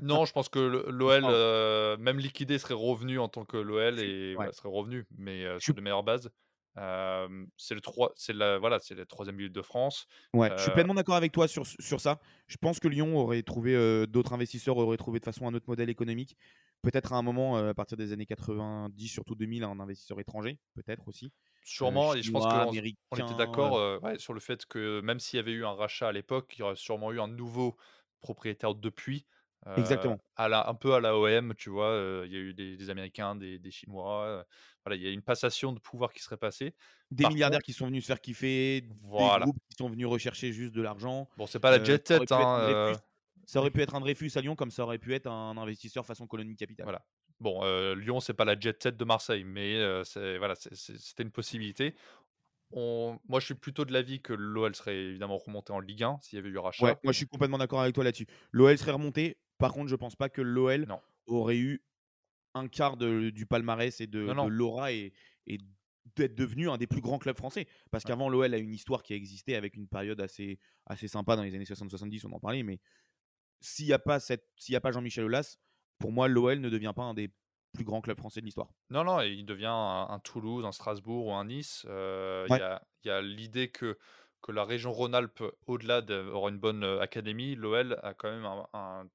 Non, je pense que l'OL, euh, même liquidé, serait revenu en tant que l'OL et serait revenu, mais sur de meilleures bases. C'est le 3, c'est la voilà, c'est la troisième ville de France. Ouais, je suis pleinement d'accord avec toi sur, sur ça. Je pense que Lyon aurait trouvé d'autres investisseurs, aurait trouvé de façon un autre modèle économique. Peut-être à un moment, à partir des années 90, surtout 2000, un investisseur étranger, peut-être aussi. Sûrement, et je pense qu'on était d'accord sur le fait que même s'il y avait eu un rachat à l'époque, il y aurait sûrement eu un nouveau propriétaire depuis. Exactement. À la, un peu à la OM, tu vois, il y a eu des, Américains, des, Chinois. voilà, il y a une passation de pouvoir qui serait passée. Des milliardaires qui sont venus se faire kiffer, voilà. des groupes qui sont venus rechercher juste de l'argent. Bon, c'est pas la jet set, hein, ça aurait pu être un Dreyfus à Lyon comme ça aurait pu être un investisseur façon colonie capitale. Voilà. Bon, Lyon, c'est pas la jet set de Marseille, mais c'est voilà, c'était une possibilité. On... Moi, je suis plutôt de l'avis que l'OL serait évidemment remonté en Ligue 1 s'il y avait eu rachat. Ouais, moi, je suis complètement d'accord avec toi là-dessus. L'OL serait remonté. Par contre, je pense pas que l'OL aurait eu un quart du palmarès et de, l'aura et, d'être devenu un des plus grands clubs français. Parce qu'avant, l'OL a une histoire qui a existé avec une période assez, assez sympa dans les années 60-70, on en parlait. Mais s'il n'y a pas, cette... a pas Jean-Michel Aulas, pour moi, l'OL ne devient pas un des plus grands clubs français de l'histoire. Non, non, il devient un, Toulouse, un Strasbourg ou un Nice. Euh, il y a, l'idée que, que la région Rhône-Alpes, au-delà d'avoir une bonne euh, académie, l'OL a quand même un,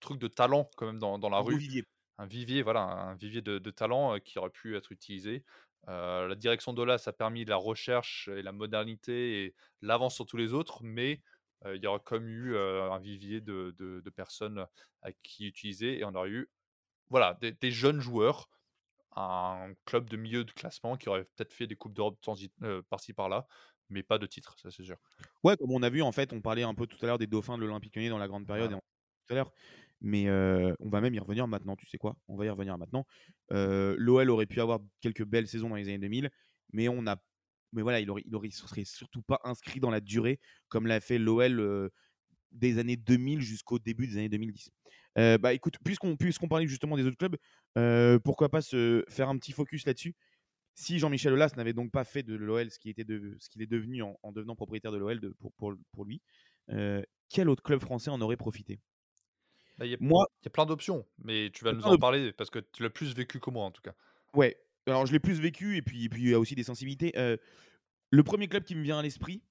truc de talent quand même dans, la rue. Vivier. Un vivier, voilà, un vivier de, talent euh, qui aurait pu être utilisé. la direction d'Olas a permis la recherche et la modernité et l'avance sur tous les autres, mais il y aurait comme eu un vivier de, personnes à qui utiliser et on aurait eu voilà, des, jeunes joueurs, un club de milieu de classement qui aurait peut-être fait des Coupes d'Europe par-ci par-là, mais pas de titre, ça c'est sûr. Ouais, comme on a vu, en fait, on parlait un peu tout à l'heure des dauphins de l'Olympique Lyonnais dans la grande période, tout à l'heure. Mais on va même y revenir maintenant, tu sais quoi? On va y revenir maintenant. L'OL aurait pu avoir quelques belles saisons dans les années 2000, mais on a mais voilà, il aurait, il aurait, serait surtout pas inscrit dans la durée comme l'a fait l'OL des années 2000 jusqu'au début des années 2010. bah écoute, puisqu'on puisqu'on parlait justement des autres clubs, pourquoi pas se faire un petit focus là-dessus? Si Jean-Michel Aulas n'avait donc pas fait de l'OL ce qu'il était de, ce qu'il est devenu en, devenant propriétaire de l'OL pour, pour, lui, quel autre club français en aurait profité? Bah, Moi, il y a plein d'options, mais tu vas nous en parler parce que tu l'as plus vécu que moi en tout cas. Ouais, alors je l'ai plus vécu et puis, puis il y a aussi des sensibilités. le premier club qui me vient à l'esprit,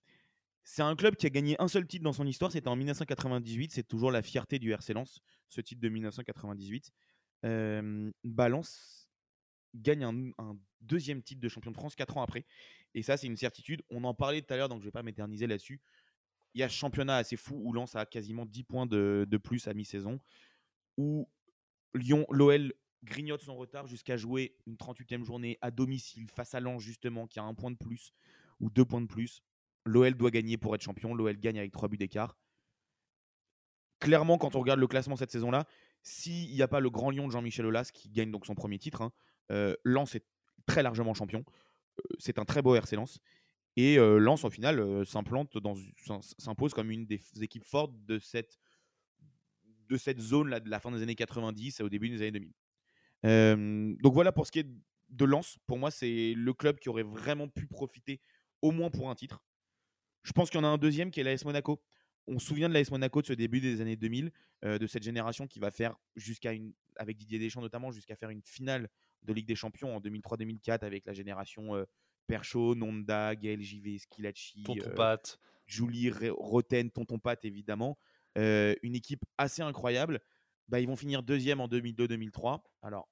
c'est un club qui a gagné un seul titre dans son histoire, c'était en 1998. C'est toujours la fierté du RC Lens, ce titre de 1998. Balance gagne un, deuxième titre de champion de France quatre ans après. Et ça, c'est une certitude. On en parlait tout à l'heure, donc je ne vais pas m'éterniser là-dessus. Il y a ce championnat assez fou où Lens a quasiment 10 points de, plus à mi-saison. Où Lyon, l'OL grignote son retard jusqu'à jouer une 38e journée à domicile face à Lens justement qui a un point de plus ou deux points de plus. L'OL doit gagner pour être champion. L'OL gagne avec trois buts d'écart. Clairement, quand on regarde le classement cette saison-là, s'il n'y a pas le grand lion de Jean-Michel Aulas qui gagne donc son premier titre, hein, euh, est très largement champion. Euh, c'est un très beau RC Lens. Et Lens, au final, s'implante dans, s'impose comme une des équipes fortes de cette, de cette zone-là de la fin des années 90 au début des années 2000 donc voilà pour ce qui est de Lens. Pour moi, c'est le club qui aurait vraiment pu profiter au moins pour un titre. Je pense qu'il y en a un deuxième qui est l'AS Monaco. On se souvient de l'AS Monaco de ce début des années 2000, de cette génération qui va faire jusqu'à une, avec Didier Deschamps notamment, jusqu'à faire une finale de Ligue des Champions en 2003-2004 avec la génération Perchaud, Nonda, Gaël Givet, Skilacci, Julie Roten, Tonton Pat évidemment. une équipe assez incroyable. Bah, ils vont finir deuxième en 2002-2003. Alors,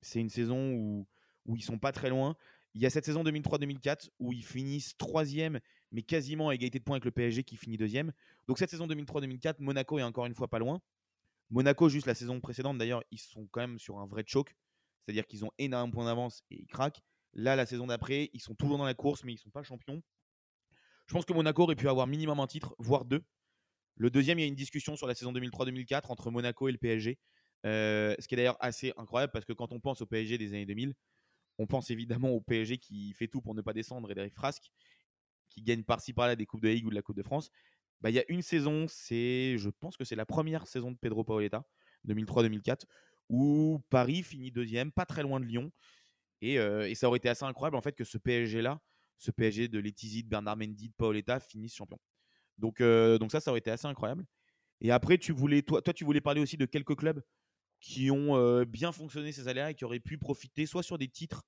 c'est une saison où, où ils sont pas très loin. Il y a cette saison 2003-2004 où ils finissent troisième, mais quasiment à égalité de points avec le PSG qui finit deuxième. Donc cette saison 2003-2004, Monaco est encore une fois pas loin. Monaco, juste la saison précédente, d'ailleurs, ils sont quand même sur un vrai choc. C'est-à-dire qu'ils ont énormément de points d'avance et ils craquent. Là, la saison d'après, ils sont toujours dans la course, mais ils ne sont pas champions. Je pense que Monaco aurait pu avoir minimum un titre, voire deux. Le deuxième, il y a une discussion sur la saison 2003-2004 entre Monaco et le PSG. Euh, ce qui est d'ailleurs assez incroyable parce que quand on pense au PSG des années 2000, on pense évidemment au PSG qui fait tout pour ne pas descendre et Derek Frasque, qui gagne par-ci par-là des Coupes de Ligue ou de la Coupe de France. Bah, il y a une saison, c'est, je pense que c'est la première saison de Pedro Paoletta, 2003-2004, où Paris finit deuxième, pas très loin de Lyon. Et, ça aurait été assez incroyable en fait que ce PSG-là, ce PSG de Letizy, Bernard Mendy, de Paoletta finisse champion. Donc, ça, ça aurait été assez incroyable. Et après, tu voulais, toi, toi, tu voulais parler aussi de quelques clubs qui ont bien fonctionné ces aléas et qui auraient pu profiter soit sur des titres,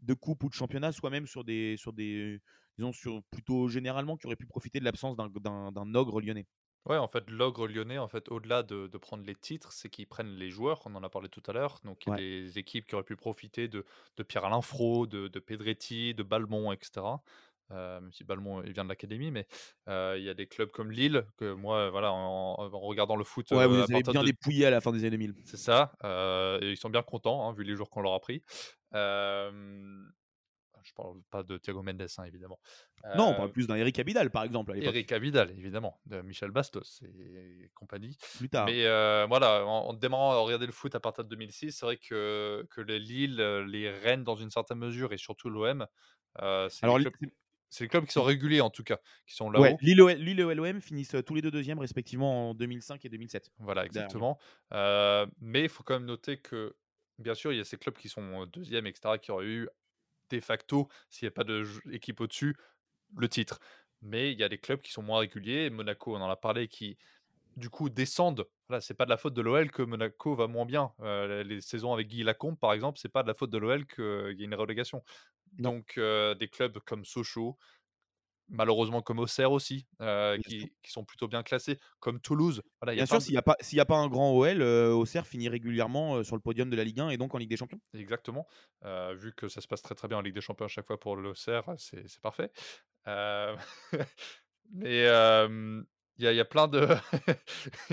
de coupe ou de championnat, soit même sur des, sur des, disons, sur plutôt généralement qui auraient pu profiter de l'absence d'un ogre lyonnais. Ouais, en fait, l'ogre lyonnais, en fait, au-delà de, de prendre les titres, c'est qu'ils prennent les joueurs, on en a parlé tout à l'heure. Donc, il y a des équipes qui auraient pu profiter de, de Pierre-Alain Fro, de, de Pedretti, de Balmont, etc. Euh, même si Balmont il vient de l'académie, mais euh, il y a des clubs comme Lille, que moi, voilà, en, regardant le foot. Ouais, vous euh, avez bien dépouillé à la fin des années 2000. C'est ça, et ils sont bien contents, hein, vu les jours qu'on leur a pris. Je parle pas de Thiago Mendes, hein, évidemment. non, on parle plus d'un Eric Abidal, par exemple. Eric Abidal, évidemment, de Michel Bastos et compagnie. Plus tard. Mais voilà, en, démarrant à regarder le foot à partir de 2006, c'est vrai que, que les Lille, les Rennes, dans une certaine mesure, et surtout l'OM, c'est Alors, c'est les clubs qui sont réguliers en tout cas, qui sont là-haut. Ouais, Lille et l'OM finissent tous les deux deuxièmes respectivement en 2005 et 2007. Voilà, exactement. mais il faut quand même noter que, bien sûr, il y a ces clubs qui sont deuxièmes, etc., qui auraient eu de facto, s'il n'y a pas d'équipe au-dessus, le titre. Mais il y a des clubs qui sont moins réguliers. Monaco, on en a parlé, qui du coup descendent. Voilà, c'est pas de la faute de l'OL que Monaco va moins bien. les saisons avec Guy Lacombe, par exemple, c'est pas de la faute de l'OL qu'il y ait une relégation. Donc, des clubs comme Sochaux, malheureusement comme Auxerre aussi, qui, sont plutôt bien classés, comme Toulouse. Voilà, bien sûr, s'il n'y a, pas, a pas un grand OL, Auxerre finit régulièrement sur le podium de la Ligue 1 et donc en Ligue des Champions. Exactement. vu que ça se passe très très bien en Ligue des Champions à chaque fois pour l'Auxerre, c'est parfait. mais il y, a plein de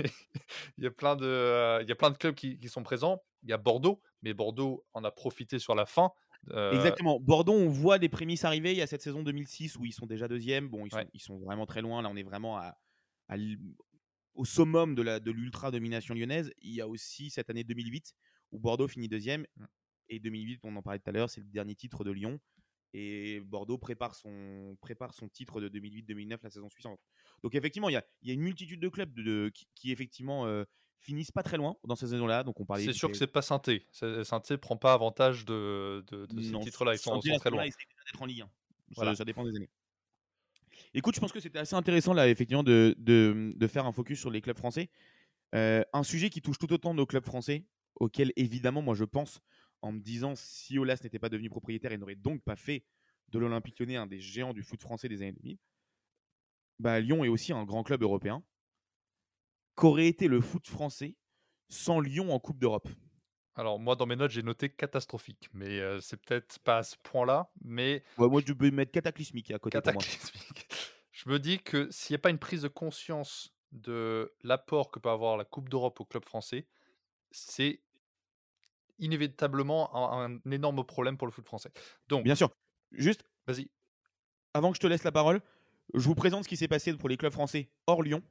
il y a plein de il y a plein de clubs qui, qui sont présents il y a Bordeaux mais Bordeaux en a profité sur la fin euh, Exactement. Bordeaux, on voit des prémices arriver. Il y a cette saison 2006 où ils sont déjà deuxième. Bon, ils sont, vraiment très loin. Là, on est vraiment au summum de l'ultra domination lyonnaise. Il y a aussi cette année 2008 où Bordeaux finit deuxième. Mmh. Et 2008, on en parlait tout à l'heure, c'est le dernier titre de Lyon. Et Bordeaux prépare son, prépare son titre de 2008-2009 la saison suivante. Donc effectivement, il y a, une multitude de clubs de, qui, effectivement euh, finissent pas très loin dans ces saisons-là. Donc on parlait. C'est sûr que c'est pas Sainté. Sainté prend pas avantage de, de, de ces titres-là. Ils sont, très loin. d'être en Ligue 1. Ça, dépend des années. Écoute, je pense que c'était assez intéressant là, effectivement, de, de, faire un focus sur les clubs français. Euh, un sujet qui touche tout autant nos clubs français, auxquels évidemment, moi je pense, en me disant si Olas n'était pas devenu propriétaire et n'aurait donc pas fait de l'Olympique Lyonnais un des géants du foot français des années 2000, bah, Lyon est aussi un grand club européen qu'aurait été le foot français sans Lyon en Coupe d'Europe? Alors moi dans mes notes j'ai noté catastrophique, mais c'est peut-être pas à ce point-là, mais moi je peux mettre cataclysmique à côté. Cataclysmique. je me dis que s'il n'y a pas une prise de conscience de l'apport que peut avoir la Coupe d'Europe au club français, c'est inévitablement un, un, énorme problème pour le foot français. Donc bien sûr, juste vas-y. Avant que je te laisse la parole, je vous présente ce qui s'est passé pour les clubs français hors Lyon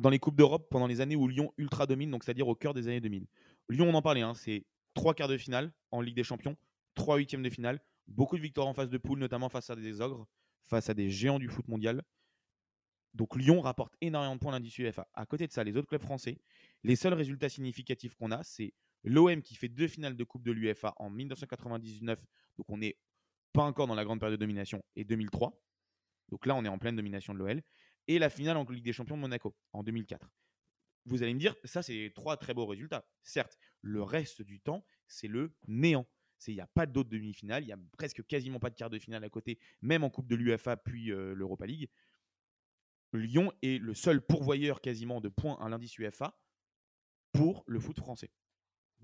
dans les Coupes d'Europe pendant les années où Lyon ultra domine, donc c'est-à-dire au cœur des années 2000. Lyon, on en parlait, hein, c'est trois quarts de finale en Ligue des Champions, trois huitièmes de finale, beaucoup de victoires en phase de poule, notamment face à des ogres, face à des géants du foot mondial. Donc Lyon rapporte énormément de points à l'indice UEFA. À côté de ça, les autres clubs français, les seuls résultats significatifs qu'on a, c'est l'OM qui fait deux finales de Coupe de l'UEFA en 1999, donc on n'est pas encore dans la grande période de domination, et 2003. Donc là, on est en pleine domination de l'OL et la finale en Ligue des Champions de Monaco en 2004. Vous allez me dire, ça c'est trois très beaux résultats. Certes, le reste du temps, c'est le néant. Il n'y a pas d'autres demi-finales, il n'y a presque quasiment pas de quart de finale à côté, même en Coupe de l'UFA puis euh, l'Europa League. Lyon est le seul pourvoyeur quasiment de points à l'indice UEFA pour le foot français.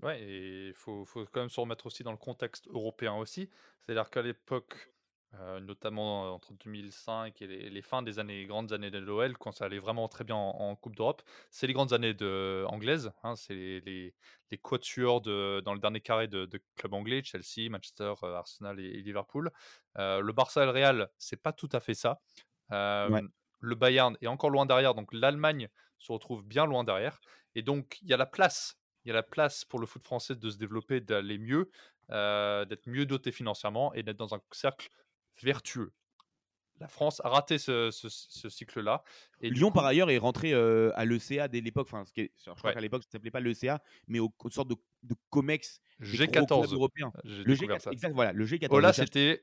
Ouais, et il faut, quand même se remettre aussi dans le contexte européen aussi. C'est-à-dire qu'à l'époque euh, notamment entre 2005 et les, fins des années, grandes années de l'OL, quand ça allait vraiment très bien en, Coupe d'Europe. C'est les grandes années de, anglaises, hein, c'est les, les, quatuors de, dans le dernier carré de, clubs anglais, Chelsea, Manchester, euh, Arsenal et, Liverpool. Euh, le Barça et le Real, c'est pas tout à fait ça. Le Bayern est encore loin derrière, donc l'Allemagne se retrouve bien loin derrière. Et donc, il y a la place il y a la place pour le foot français de se développer, d'aller mieux, d'être mieux doté financièrement et d'être dans un cercle vertueux. La France a raté ce, cycle-là. Et Lyon, par ailleurs, est rentré euh, à l'ECA dès l'époque. Enfin, je crois qu'à l'époque, ça s'appelait pas l'ECA, mais aux, sortes de, de COMEX G14 européens. Le G14, exact, voilà, le G14. Oh là, c'était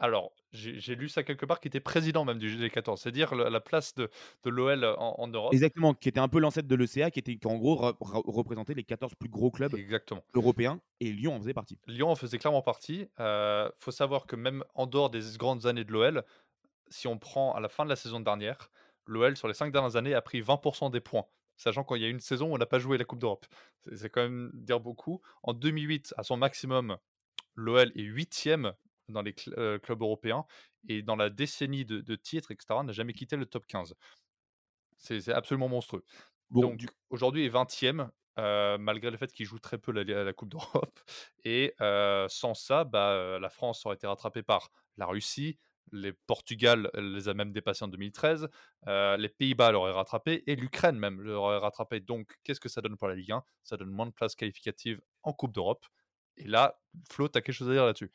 Alors, j'ai lu ça quelque part, qui était président même du G14, c'est-à-dire la place de de l'OL en Europe. Exactement, qui était un peu l'ancêtre de l'ECA, qui était qui en gros représentait les 14 plus gros clubs Exactement. européens et Lyon en faisait partie. Lyon en faisait clairement partie. Il faut savoir que même en dehors des grandes années de l'OL, si on prend à la fin de la saison dernière, l'OL sur les 5 dernières années a pris 20 des points, sachant qu'il y a une saison où on n'a pas joué la coupe d'Europe. C'est quand même dire beaucoup. En 2008, à son maximum, l'OL est 8e dans les clubs européens et dans la décennie de titres et n'a jamais quitté le top 15. C'est absolument monstrueux. Donc aujourd'hui, il est 20e, malgré le fait qu'il joue très peu la la coupe d'Europe et sans ça, bah, la France aurait été rattrapée par la Russie, les Portugal les a même dépassés en 2013, les Pays-Bas l'auraient rattrapé et l'Ukraine même l'aurait rattrapé. Donc qu'est-ce que ça donne pour la Ligue 1? Ça donne moins de places qualificatives en coupe d'Europe et là, Flo, tu as quelque chose à dire là-dessus?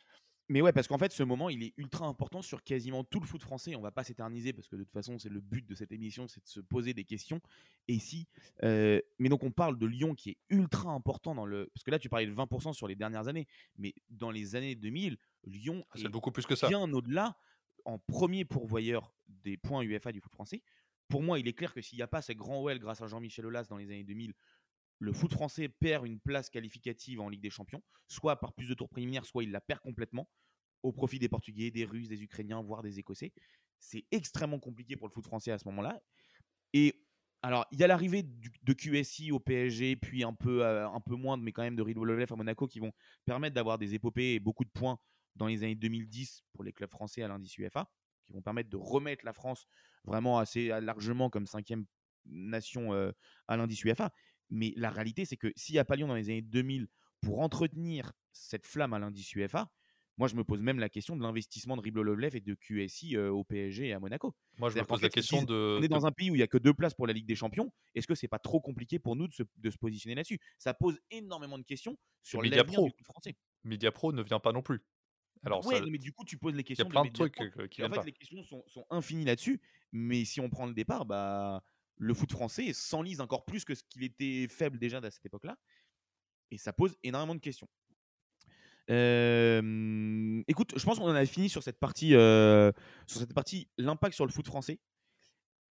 Mais ouais, parce qu'en fait, ce moment, il est ultra important sur quasiment tout le foot français. On va pas s'éterniser parce que de toute façon, c'est le but de cette émission, c'est de se poser des questions. Et si, mais donc on parle de Lyon qui est ultra important dans le, parce que là tu parlais de 20% sur les dernières années, mais dans les années 2000, Lyon ah, c'est beaucoup plus que ça. Bien au-delà, en premier pourvoyeur des points UEFA du foot français. Pour moi, il est clair que s'il n'y a pas ces grands OL grâce à Jean-Michel Aulas dans les années 2000, le foot français perd une place qualificative en Ligue des Champions, soit par plus de tours préliminaires, soit il la perd complètement, au profit des Portugais, des Russes, des Ukrainiens, voire des Écossais. C'est extrêmement compliqué pour le foot français à ce moment-là. Et alors, il y a l'arrivée de QSI au PSG, puis un peu, euh, un peu moins, mais quand même de Rido à Monaco, qui vont permettre d'avoir des épopées et beaucoup de points dans les années 2010 pour les clubs français à l'indice UEFA, qui vont permettre de remettre la France vraiment assez largement comme cinquième nation euh, à l'indice UEFA. Mais la réalité, c'est que s'il n'y a pas Lyon dans les années 2000 pour entretenir cette flamme à l'indice UEFA, moi, je me pose même la question de l'investissement de Riblo-Lovlev et de QSI euh, au PSG et à Monaco. Moi, je me pose la question de. On est dans un pays où il n'y a que deux places pour la Ligue des Champions. Est-ce que c'est pas trop compliqué pour nous de se, positionner là-dessus? Ça pose énormément de questions sur l'avenir du foot français. Media Pro ne vient pas non plus. Alors, ouais, mais du coup, tu poses les questions. Il y a plein de, trucs euh, qui En fait, les questions sont, sont infinies là-dessus. Mais si on prend le départ, bah le foot français s'enlise encore plus que ce qu'il était faible déjà à cette époque-là. Et ça pose énormément de questions. écoute, je pense qu'on en a fini sur cette partie, sur cette partie, l'impact sur le foot français.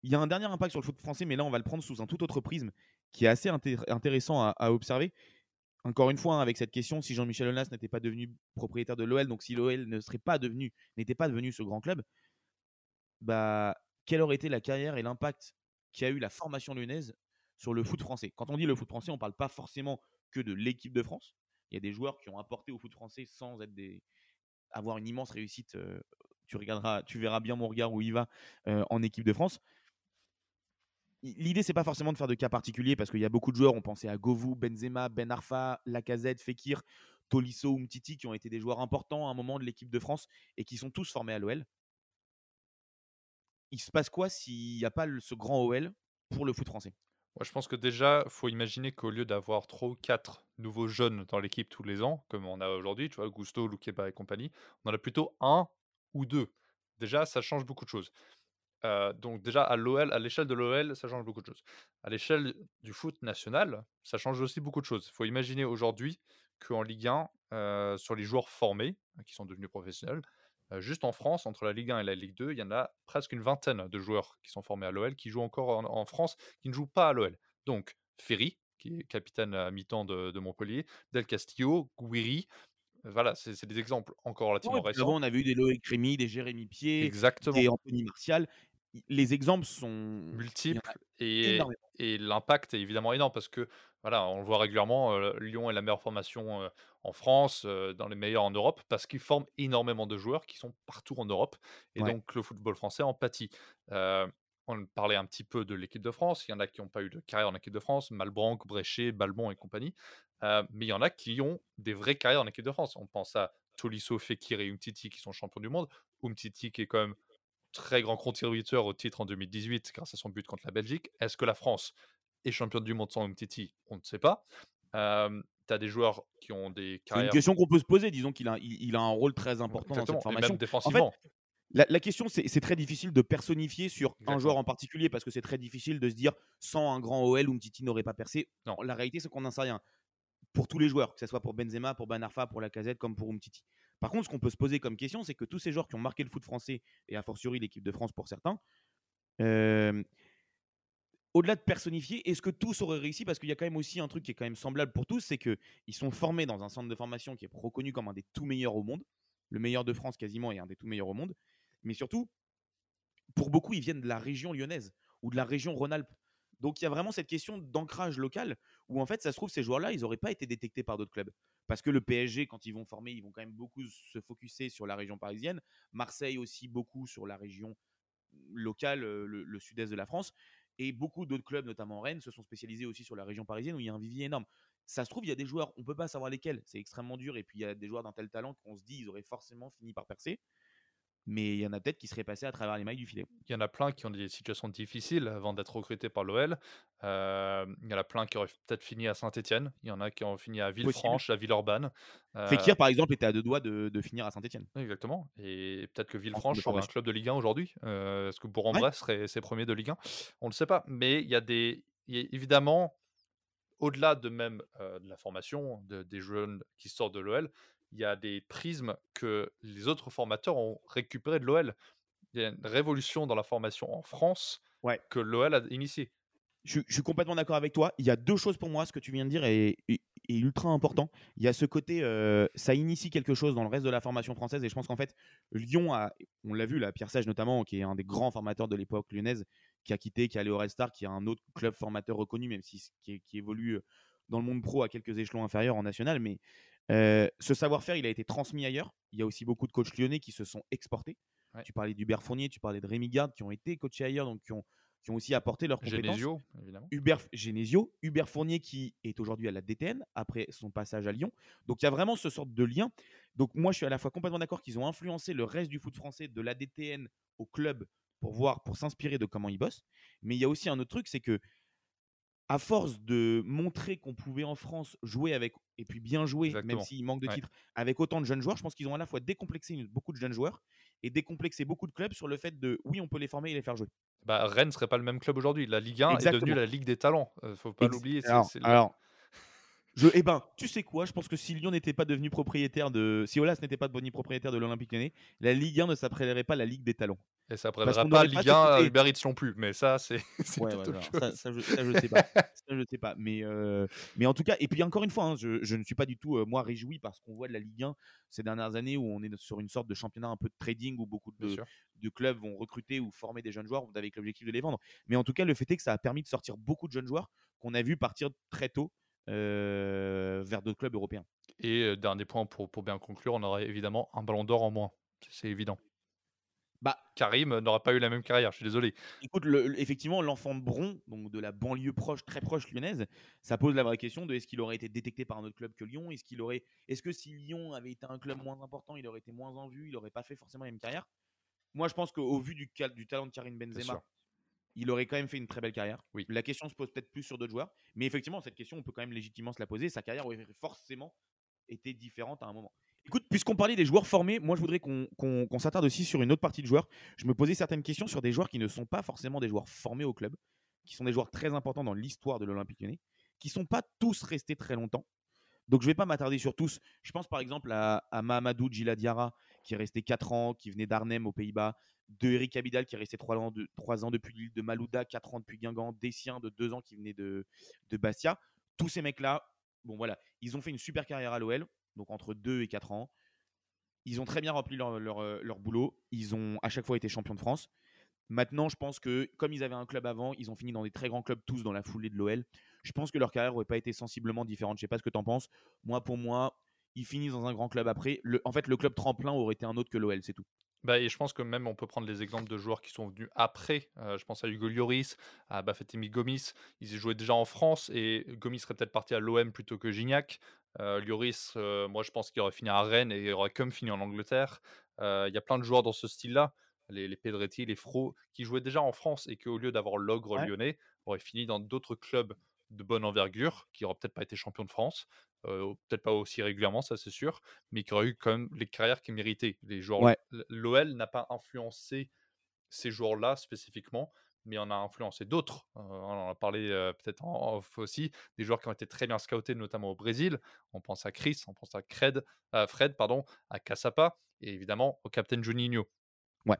Il y a un dernier impact sur le foot français, mais là, on va le prendre sous un tout autre prisme qui est assez intéressant à, observer. Encore une fois, hein, avec cette question, si Jean-Michel Aulas n'était pas devenu propriétaire de l'OL, donc si l'OL ne serait pas devenu, n'était pas devenu ce grand club, bah, quelle aurait été la carrière et l'impact qui a eu la formation lyonnaise sur le foot français. Quand on dit le foot français, on ne parle pas forcément que de l'équipe de France. Il y a des joueurs qui ont apporté au foot français sans être des... avoir une immense réussite. Euh, tu regarderas, tu verras bien mon regard où il va euh, en équipe de France. L'idée, c'est pas forcément de faire de cas particuliers parce qu'il y a beaucoup de joueurs. On pensait à Govou, Benzema, Ben Arfa, Lacazette, Fekir, Tolisso, Umtiti, qui ont été des joueurs importants à un moment de l'équipe de France et qui sont tous formés à l'OL il se passe quoi s'il n'y a pas ce grand OL pour le foot français? Moi, je pense que déjà, faut imaginer qu'au lieu d'avoir trois ou quatre nouveaux jeunes dans l'équipe tous les ans, comme on a aujourd'hui, tu vois, Gusto, Loukeba et compagnie, on en a plutôt un ou deux. Déjà, ça change beaucoup de choses. Euh, donc déjà à l'OL, à l'échelle de l'OL, ça change beaucoup de choses. À l'échelle du foot national, ça change aussi beaucoup de choses. Il faut imaginer aujourd'hui qu'en Ligue 1, euh, sur les joueurs formés, hein, qui sont devenus professionnels, juste en France, entre la Ligue 1 et la Ligue 2, il y en a presque une vingtaine de joueurs qui sont formés à l'OL, qui jouent encore en, France, qui ne jouent pas à l'OL. Donc, Ferry, qui est capitaine à mi-temps de, Montpellier, Del Castillo, Guiri, voilà, c'est des exemples encore relativement récents. Avant, on avait eu des Loïc Rémy, des Jérémy Pied, des Anthony Martial. Les exemples sont multiples et, et l'impact est évidemment énorme parce que voilà, on le voit régulièrement, Lyon est la meilleure formation en France, dans les meilleurs en Europe, parce qu'ils forment énormément de joueurs qui sont partout en Europe. Et donc le football français en pâtit. on parlait un petit peu de l'équipe de France. Il y en a qui n'ont pas eu de carrière en équipe de France, Malbranc, Bréchet, Balbon et compagnie. mais il y en a qui ont des vraies carrières en équipe de France. On pense à Tolisso, Fekir et Umtiti qui sont champions du monde. Umtiti qui est quand même très grand contributeur au titre en 2018 grâce à son but contre la Belgique. Est-ce que la France et champion du monde sans Umtiti? On ne sait pas. tu as des joueurs qui ont des carrières. C'est une question qu'on peut se poser. Disons qu'il a, il, a un rôle très important dans cette formation. même défensivement. En fait, la, question, c'est très difficile de personnifier sur un joueur en particulier parce que c'est très difficile de se dire sans un grand OL, Umtiti n'aurait pas percé. Non. La réalité, c'est qu'on n'en sait rien. Pour tous les joueurs, que ce soit pour Benzema, pour Ben Arfa, pour Lacazette, comme pour Umtiti. Par contre, ce qu'on peut se poser comme question, c'est que tous ces joueurs qui ont marqué le foot français, et a fortiori l'équipe de France pour certains, euh, au-delà de personnifier, est-ce que tous auraient réussi? Parce qu'il y a quand même aussi un truc qui est quand même semblable pour tous, c'est qu'ils sont formés dans un centre de formation qui est reconnu comme un des tout meilleurs au monde, le meilleur de France quasiment et un des tout meilleurs au monde. Mais surtout, pour beaucoup, ils viennent de la région lyonnaise ou de la région Rhône-Alpes. Donc il y a vraiment cette question d'ancrage local où en fait, ça se trouve, ces joueurs-là, ils n'auraient pas été détectés par d'autres clubs. Parce que le PSG, quand ils vont former, ils vont quand même beaucoup se focuser sur la région parisienne. Marseille aussi beaucoup sur la région locale, le, le sud-est de la France. Et beaucoup d'autres clubs, notamment Rennes, se sont spécialisés aussi sur la région parisienne où il y a un vivier énorme. Ça se trouve, il y a des joueurs, on ne peut pas savoir lesquels, c'est extrêmement dur. Et puis il y a des joueurs d'un tel talent qu'on se dit, ils auraient forcément fini par percer mais il y en a peut-être qui seraient passés à travers les mailles du filet. Il y en a plein qui ont des situations difficiles avant d'être recrutés par l'OL. Euh, il y en a plein qui auraient peut-être fini à Saint-Etienne. Il y en a qui ont fini à Villefranche, à Villeurbanne. Euh... Fekir, par exemple, était à deux doigts de, de finir à Saint-Etienne. Exactement. Et peut-être que Villefranche serait un club de Ligue 1 aujourd'hui. Euh, Est-ce que Bourg-en-Bresse serait ses premiers de Ligue 1 On ne le sait pas. Mais il y a des. Il y a évidemment, au-delà de même euh, de la formation de, des jeunes qui sortent de l'OL, il y a des prismes que les autres formateurs ont récupérés de l'OL. Il y a une révolution dans la formation en France ouais. que l'OL a initiée. Je, je, suis complètement d'accord avec toi. Il y a deux choses pour moi. Ce que tu viens de dire est, est, est ultra important. Il y a ce côté, euh, ça initie quelque chose dans le reste de la formation française. Et je pense qu'en fait, Lyon a, on l'a vu, là, Pierre Sage notamment, qui est un des grands formateurs de l'époque lyonnaise, qui a quitté, qui est allé au Red Star, qui est un autre club formateur reconnu, même si qui, qui évolue dans le monde pro à quelques échelons inférieurs en national. Mais euh, ce savoir-faire, il a été transmis ailleurs. Il y a aussi beaucoup de coachs lyonnais qui se sont exportés. Ouais. Tu parlais d'Hubert Fournier, tu parlais de Rémi Garde, qui ont été coachés ailleurs, donc qui ont, qui ont aussi apporté leurs compétences. Genesio, évidemment. Hubert, Genesio, Hubert Fournier qui est aujourd'hui à la DTN après son passage à Lyon. Donc il y a vraiment ce sorte de lien. Donc moi, je suis à la fois complètement d'accord qu'ils ont influencé le reste du foot français de la DTN au club pour voir, pour s'inspirer de comment ils bossent. Mais il y a aussi un autre truc, c'est que à force de montrer qu'on pouvait en France jouer avec, et puis bien jouer, Exactement. même s'il manque de Ouais. titres, avec autant de jeunes joueurs, je pense qu'ils ont à la fois décomplexé beaucoup de jeunes joueurs et décomplexé beaucoup de clubs sur le fait de, oui, on peut les former et les faire jouer. Bah, Rennes serait pas le même club aujourd'hui. La Ligue 1 est devenue la Ligue des talents. Euh, faut pas l'oublier. c'est- Alors, c'est le- alors, je, eh ben, tu sais quoi? Je pense que si Lyon n'était pas devenu propriétaire de, si Olas n'était pas devenu propriétaire de l'Olympique Lyonnais, la Ligue 1 ne s'appellerait pas la Ligue des talents. Et ça prendra pas Ligue pas 1 à s'occuper- Uber Eats non plus. Mais ça, c'est Ouais, ouais, ça, ça, je, ça, je sais pas. Ça, je sais pas. Mais, euh, mais en tout cas, et puis encore une fois, hein, je, je ne suis pas du tout, euh, moi, réjoui parce qu'on voit de la Ligue 1 ces dernières années où on est sur une sorte de championnat un peu de trading où beaucoup de, clubs vont recruter ou former des jeunes joueurs avec l'objectif de les vendre. Mais en tout cas, le fait est que ça a permis de sortir beaucoup de jeunes joueurs qu'on a vu partir très tôt euh, vers d'autres clubs européens. Et euh, dernier point pour, pour bien conclure, on aurait évidemment un ballon d'or en moins. C'est évident. Bah, Karim euh, n'aura pas eu la même carrière, je suis désolé. Écoute, le- effectivement, l'enfant de Bron, donc de la banlieue proche, très proche lyonnaise, ça pose la vraie question de est-ce qu'il aurait été détecté par un autre club que Lyon? Est-ce qu'il aurait, est-ce que si Lyon avait été un club moins important, il aurait été moins en vue, il n'aurait pas fait forcément la même carrière? Moi, je pense qu'au vu du, du talent de Karim Benzema, il aurait quand même fait une très belle carrière. Oui. La question se pose peut-être plus sur d'autres joueurs, mais effectivement, cette question, on peut quand même légitimement se la poser. Sa carrière aurait forcément été différente à un moment. Écoute, puisqu'on parlait des joueurs formés, moi je voudrais qu'on s'attarde aussi sur une autre partie de joueurs. Je me posais certaines questions sur des joueurs qui ne sont pas forcément des joueurs formés au club, qui sont des joueurs très importants dans l'histoire de l'Olympique lyonnais, qui sont pas tous restés très longtemps. Donc je vais pas m'attarder sur tous. Je pense par exemple à, Mahamadou Djila Diarra, qui est resté 4 ans, qui venait d'Arnhem aux Pays-Bas, de Eric Abidal, qui est resté 3 ans, de, 3 ans depuis l'île de Malouda, 4 ans depuis Guingamp, Dessien de 2 ans qui venait de, de Bastia. Tous ces mecs-là, bon voilà, ils ont fait une super carrière à l'OL, donc entre 2 et 4 ans. Ils ont très bien rempli euh, leur boulot. Ils ont à chaque fois été champions de France. Maintenant, je pense que comme ils avaient un club avant, ils ont fini dans des très grands clubs tous dans la foulée de l'OL. Je pense que leur carrière n'aurait pas été sensiblement différente. Je sais pas ce que tu en penses. Moi, pour moi, ils finissent dans un grand club après. En fait, le club tremplin aurait été un autre que l'OL, c'est tout. Bah, et je pense que même on peut prendre les exemples de joueurs qui sont venus après. Euh, je pense à Hugo Lloris, à Bafetemi Gomis. Ils jouaient déjà en France et Gomis serait peut-être parti à l'OM plutôt que Gignac. Euh, Lloris, euh, moi je pense qu'il aurait fini à Rennes et il aurait comme fini en Angleterre. Il y a plein de joueurs dans ce style-là, les, les Pedretti, les Fro, qui jouaient déjà en France et qui au lieu d'avoir l'ogre Ouais. lyonnais, auraient fini dans d'autres clubs de bonne envergure, qui n'auraient peut-être pas été champions de France, euh, peut-être pas aussi régulièrement, ça c'est sûr, mais qui auraient eu quand même les carrières qu'ils méritaient. Les joueurs, Ouais. L'OL n'a pas influencé ces joueurs-là spécifiquement, mais on a influencé d'autres. on en a parlé peut-être en off aussi, des joueurs qui ont été très bien scoutés, notamment au Brésil. On pense à Chris, on pense à Fred, pardon, à Cassapa et évidemment au Captain Juninho. Ouais.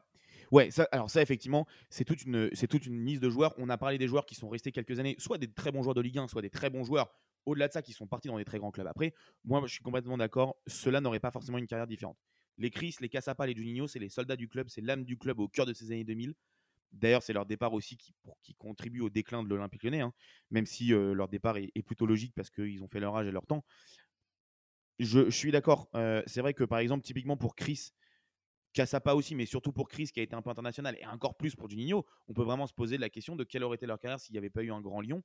Ouais, alors ça, effectivement, c'est toute, une, c'est toute une liste de joueurs. On a parlé des joueurs qui sont restés quelques années, soit des très bons joueurs de Ligue 1, soit des très bons joueurs, au-delà de ça, qui sont partis dans des très grands clubs. Après, moi, je suis complètement d'accord, ceux-là n'auraient pas forcément une carrière différente. Les Chris, les Cassapa, les Juninho, c'est les soldats du club, c'est l'âme du club au cœur de ces années 2000. D'ailleurs, c'est leur départ aussi qui, contribue au déclin de l'Olympique lyonnais, hein, même si leur départ est, plutôt logique parce qu'ils ont fait leur âge et leur temps. Je, suis d'accord. C'est vrai que par exemple, typiquement pour Chris, Cassapa aussi, mais surtout pour Chris qui a été un peu international et encore plus pour Juninho, on peut vraiment se poser la question de quelle aurait été leur carrière s'il n'y avait pas eu un grand Lyon.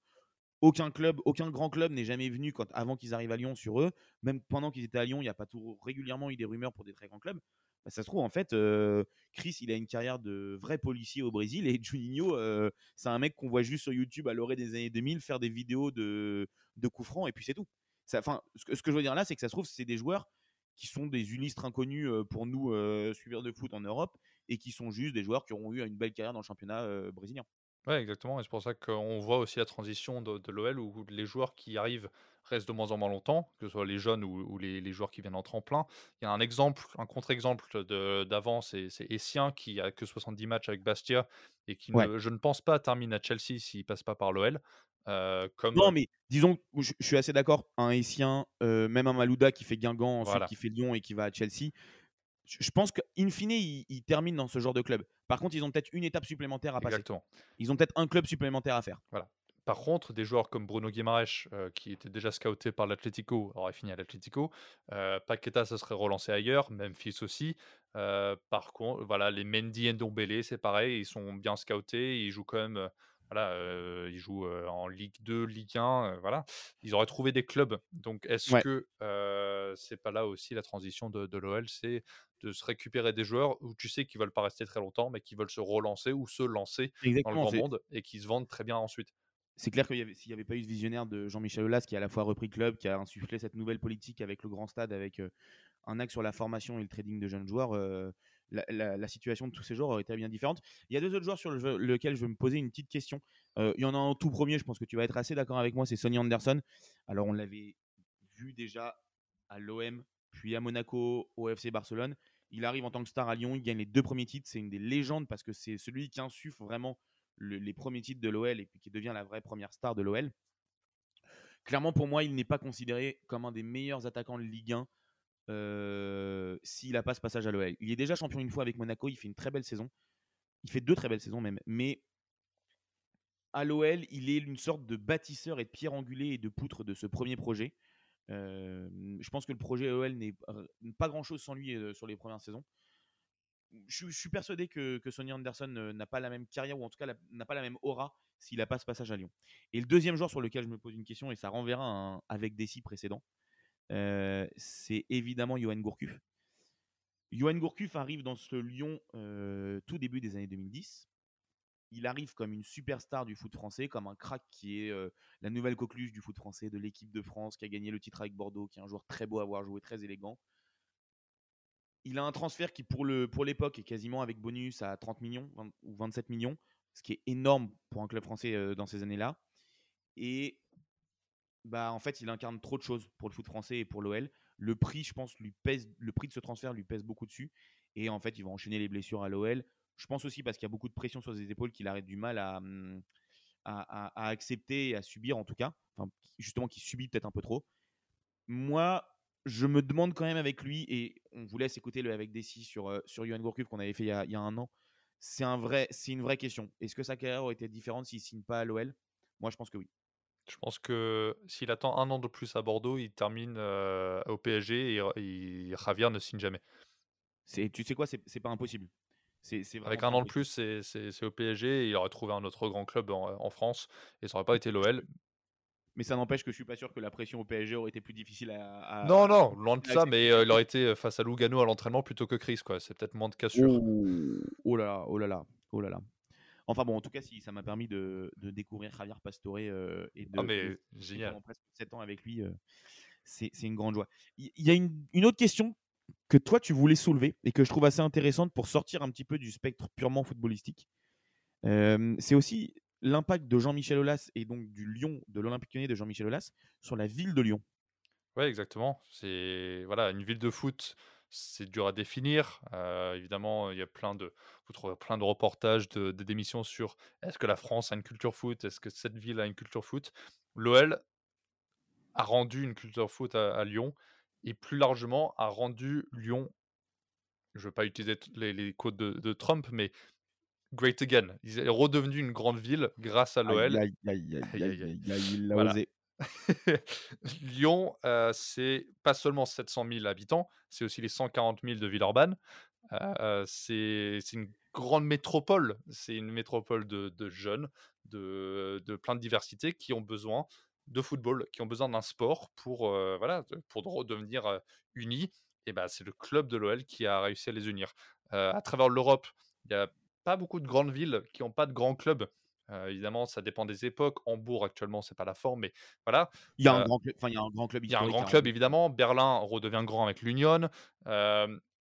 Aucun club, aucun grand club n'est jamais venu quand, avant qu'ils arrivent à Lyon sur eux. Même pendant qu'ils étaient à Lyon, il n'y a pas tout, régulièrement eu des rumeurs pour des très grands clubs. Bah, ça se trouve, en fait, euh, Chris, il a une carrière de vrai policier au Brésil et Juninho, euh, c'est un mec qu'on voit juste sur YouTube à l'orée des années 2000 faire des vidéos de, de coups francs et puis c'est tout. Enfin, ce que, ce que je veux dire là, c'est que ça se trouve, c'est des joueurs qui sont des unistres inconnus pour nous, suiveurs de foot en Europe, et qui sont juste des joueurs qui auront eu une belle carrière dans le championnat brésilien. Ouais, exactement. Et c'est pour ça qu'on voit aussi la transition de, l'OL où les joueurs qui arrivent restent de moins en moins longtemps, que ce soit les jeunes ou, les, joueurs qui viennent en tremplin. Il y a un exemple, un contre-exemple d'avant, c'est Essien qui a que 70 matchs avec Bastia et qui, je ne pense pas, termine à Chelsea s'il passe pas par l'OL. Euh, non, mais disons, je, suis assez d'accord. Un Essien, euh, même un Malouda qui fait Guingamp, ensuite qui fait Lyon et qui va à Chelsea. Je, pense qu'in fine, ils, il terminent dans ce genre de club. Par contre, ils ont peut-être une étape supplémentaire à passer. Exactement. Ils ont peut-être un club supplémentaire à faire. Voilà. Par contre, des joueurs comme Bruno Guimaraes, euh, qui était déjà scouté par l'Atlético, aurait fini à l'Atlético. Paqueta, ça serait relancé ailleurs. Memphis aussi. par contre, voilà, les Mendy et Ndombele, c'est pareil. Ils sont bien scoutés. Ils jouent quand même voilà, ils jouent en Ligue 2, Ligue 1, voilà. Ils auraient trouvé des clubs. Donc, est-ce que c'est pas là aussi la transition de, l'OL C'est de se récupérer des joueurs où tu sais qu'ils veulent pas rester très longtemps, mais qui veulent se relancer ou se lancer dans le grand monde et qui se vendent très bien ensuite? C'est clair que s'il n'y avait pas eu ce visionnaire de Jean-Michel Aulas qui a à la fois repris le club, qui a insufflé cette nouvelle politique avec le grand stade, avec un axe sur la formation et le trading de jeunes joueurs, la, situation de tous ces joueurs aurait été bien différente. Il y a deux autres joueurs sur lesquels je veux me poser une petite question. Euh, il y en a un tout premier, je pense que tu vas être assez d'accord avec moi, c'est Sonny Anderson. Alors on l'avait vu déjà à l'OM, puis à Monaco, au FC Barcelone. Il arrive en tant que star à Lyon, il gagne les deux premiers titres. C'est une des légendes parce que c'est celui qui insuffle vraiment les premiers titres de l'OL et puis qui devient la vraie première star de l'OL. Clairement, pour moi, il n'est pas considéré comme un des meilleurs attaquants de Ligue 1 euh, s'il n'a pas ce passage à l'OL. Il est déjà champion une fois avec Monaco, il fait une très belle saison. Il fait deux très belles saisons même. Mais à l'OL, il est une sorte de bâtisseur et de pierre angulée et de poutre de ce premier projet. Euh, je pense que le projet OL n'est pas grand-chose sans lui euh, sur les premières saisons. Je, suis persuadé que, Sonny Anderson n'a pas la même carrière, ou en tout cas n'a pas la même aura s'il n'a pas ce passage à Lyon. Et le deuxième joueur sur lequel je me pose une question, et ça renverra avec des six précédents, euh, c'est évidemment Johan Gourcuff. Johan Gourcuff arrive dans ce Lyon euh, tout début des années 2010. Il arrive comme une superstar du foot français, comme un crack qui est euh, la nouvelle coqueluche du foot français, de l'équipe de France, qui a gagné le titre avec Bordeaux, qui est un joueur très beau à voir jouer, très élégant. Il a un transfert qui, pour l'époque, pour est quasiment avec bonus à 30 millions ou 27 millions, ce qui est énorme pour un club français dans ces années-là. Et bah en fait, il incarne trop de choses pour le foot français et pour l'OL. Le prix, je pense, lui pèse, le prix de ce transfert lui pèse beaucoup dessus. Et en fait, il va enchaîner les blessures à l'OL. Je pense aussi parce qu'il y a beaucoup de pression sur ses épaules qu'il arrête du mal à, hum, à, accepter et à subir en tout cas. Enfin, justement, qu'il subit peut-être un peu trop. Moi, je me demande quand même avec lui, et on vous laisse écouter le avec Dessy sur, euh, sur Johan Gourcuff qu'on avait fait il y, a, il y a un an. C'est un vrai, c'est une vraie question. Est-ce que sa carrière aurait été différente s'il signe pas à l'OL Moi, je pense que oui. Je pense que s'il attend un an de plus à Bordeaux, il termine euh, au PSG et, Javier ne signe jamais. tu sais quoi, c'est pas impossible. Avec un an de plus, c'est au PSG et il aurait trouvé un autre grand club en, France et ça n'aurait pas été l'OL. Mais ça n'empêche que je suis pas sûr que la pression au PSG aurait été plus difficile à. non, non, loin de ça, mais euh, il aurait été face à Lugano à l'entraînement plutôt que Chris, quoi. C'est peut-être moins de cassure. Oh, oh là là, oh là là, oh là là. Enfin bon, en tout cas, si ça m'a permis de, découvrir Javier Pastore euh, et de, ah mais, génial. presque 7 ans avec lui, euh, c'est une grande joie. Il y, a une, autre question que toi tu voulais soulever et que je trouve assez intéressante pour sortir un petit peu du spectre purement footballistique. c'est aussi l'impact de Jean-Michel Aulas et donc du Lyon, de l'Olympique lyonnais de Jean-Michel Aulas sur la ville de Lyon. Oui, exactement. C'est voilà, une ville de foot, c'est dur à définir. évidemment, il y a plein de, vous plein de reportages, de, démissions sur est-ce que la France a une culture foot, est-ce que cette ville a une culture foot. L'OL a rendu une culture foot à, Lyon et plus largement a rendu Lyon, je ne veux pas utiliser les codes de, Trump, mais great again. Il est redevenu une grande ville grâce à l'OL. Il a osé. Lyon, c'est pas seulement 700 000 habitants, c'est aussi les 140 000 de Villeurbanne. c'est une grande métropole, c'est une métropole de, jeunes, de, plein de diversité qui ont besoin de football, qui ont besoin d'un sport pour, voilà, pour redevenir unis. Et ben, c'est le club de l'OL qui a réussi à les unir. à travers l'Europe, il n'y a pas beaucoup de grandes villes qui n'ont pas de grands clubs évidemment, ça dépend des époques. Hambourg, actuellement, c'est pas la forme, mais voilà. Il y a un grand club, il y a un grand club Il y a un grand club, évidemment. Berlin redevient grand avec l'Union.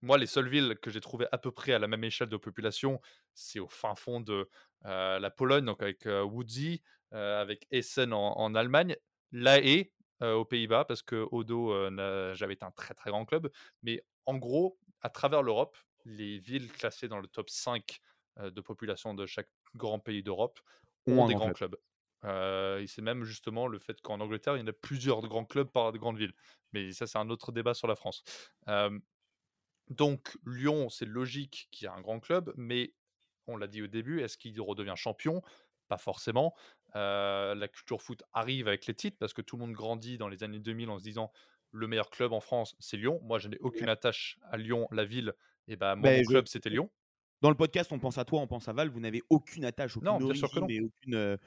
moi, les seules villes que j'ai trouvées à peu près à la même échelle de population, c'est au fin fond de la Pologne, donc avec Woodsy, avec Essen en, Allemagne, La Haye aux Pays-Bas, parce que Odo j'avais été un très très grand club. Mais en gros, à travers l'Europe, les villes classées dans le top 5 de population de chaque grand pays d'Europe ont des grands clubs. et c'est même justement le fait qu'en Angleterre, il y en a plusieurs grands clubs par de grandes villes. Mais ça, c'est un autre débat sur la France. donc, Lyon, c'est logique qu'il y ait un grand club, mais on l'a dit au début, est-ce qu'il redevient champion? Pas forcément. la culture foot arrive avec les titres parce que tout le monde grandit dans les années 2000 en se disant le meilleur club en France, c'est Lyon. Moi, je n'ai aucune attache à Lyon, la ville. Et bah, mon ben, club, c'était Lyon. Dans le podcast, on pense à toi, on pense à Val. Vous n'avez aucune attache, aucune non, origine et aucune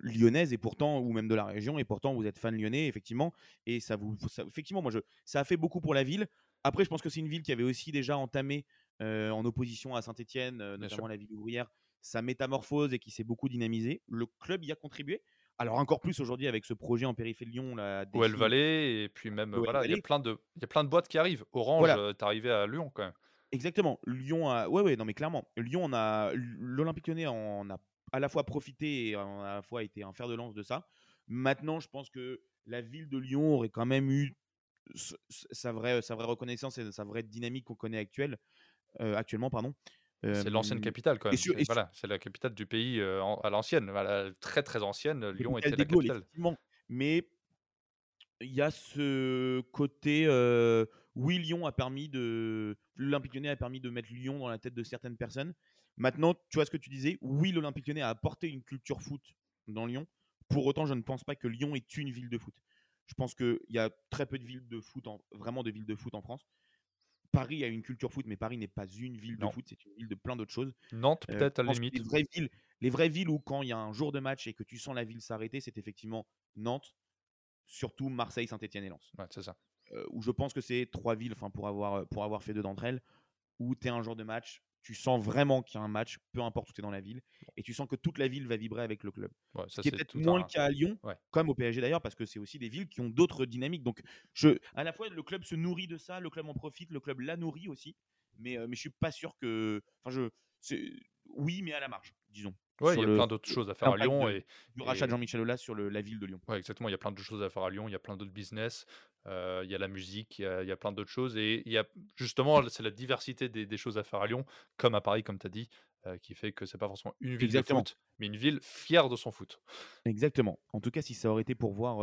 lyonnaise, et pourtant, ou même de la région, et pourtant, vous êtes fan lyonnais, effectivement. Et ça vous, effectivement, moi, je, ça a fait beaucoup pour la ville. Après, je pense que c'est une ville qui avait aussi déjà entamé en opposition à Saint-Etienne, notamment la ville ouvrière, sa métamorphose et qui s'est beaucoup dynamisé. Le club y a contribué. Alors encore plus aujourd'hui avec ce projet en périphérie de Lyon. La OL Valley, et puis même, voilà, il y, a plein de, il y a plein de boîtes qui arrivent. Orange, tu es arrivé à Lyon quand même. Exactement. Lyon a. Ouais, ouais, non, mais clairement. Lyon, on a. L'Olympique lyonnais en a à la fois profité et en a à la fois été un fer de lance de ça. Maintenant, je pense que la ville de Lyon aurait quand même eu sa vraie, sa vraie reconnaissance et sa vraie dynamique qu'on connaît actuelle, euh, actuellement. Pardon. C'est l'ancienne capitale, quand même. voilà, c'est la capitale du pays euh, à l'ancienne. Voilà, très, très ancienne. Lyon était la capitale. Mais il y a ce côté. Oui, Lyon a permis de. L'Olympique lyonnais a permis de mettre Lyon dans la tête de certaines personnes. Maintenant, tu vois ce que tu disais? Oui, l'Olympique lyonnais a apporté une culture foot dans Lyon. Pour autant, je ne pense pas que Lyon est une ville de foot. Je pense qu'il y a très peu de villes de foot, vraiment de villes de foot en France. Paris a une culture foot, mais Paris n'est pas une ville de foot, c'est une ville de plein d'autres choses. Nantes, euh, peut-être à la limite. Les vraies, villes, les vraies villes où, quand il y a un jour de match et que tu sens la ville s'arrêter, c'est effectivement Nantes, surtout Marseille, Saint-Etienne et Lens. c'est ça. Euh, où je pense que c'est trois villes, enfin pour avoir, euh, pour avoir fait deux d'entre elles, où tu es un jour de match, tu sens vraiment qu'il y a un match, peu importe où tu es dans la ville, et tu sens que toute la ville va vibrer avec le club. Ce qui est peut-être moins le cas à Lyon, comme au PSG d'ailleurs, parce que c'est aussi des villes qui ont d'autres dynamiques. Donc, je, à la fois, le club se nourrit de ça, le club en profite, le club la nourrit aussi, mais, euh, mais je suis pas sûr que. Enfin, je. Oui, mais à la marge, disons. Ouais, il y a plein d'autres choses à faire à Lyon. et, du rachat de Jean-Michel Aulas sur la ville de Lyon. Ouais, exactement. Il y a plein de choses à faire à Lyon. Il y a plein d'autres business. Euh, il y a la musique. Il y a, plein d'autres choses. Et il y a justement, c'est la diversité des, choses à faire à Lyon, comme à Paris, comme tu as dit, euh, qui fait que c'est pas forcément une ville de foot, mais une ville fière de son foot. Exactement. En tout cas, si ça aurait été pour voir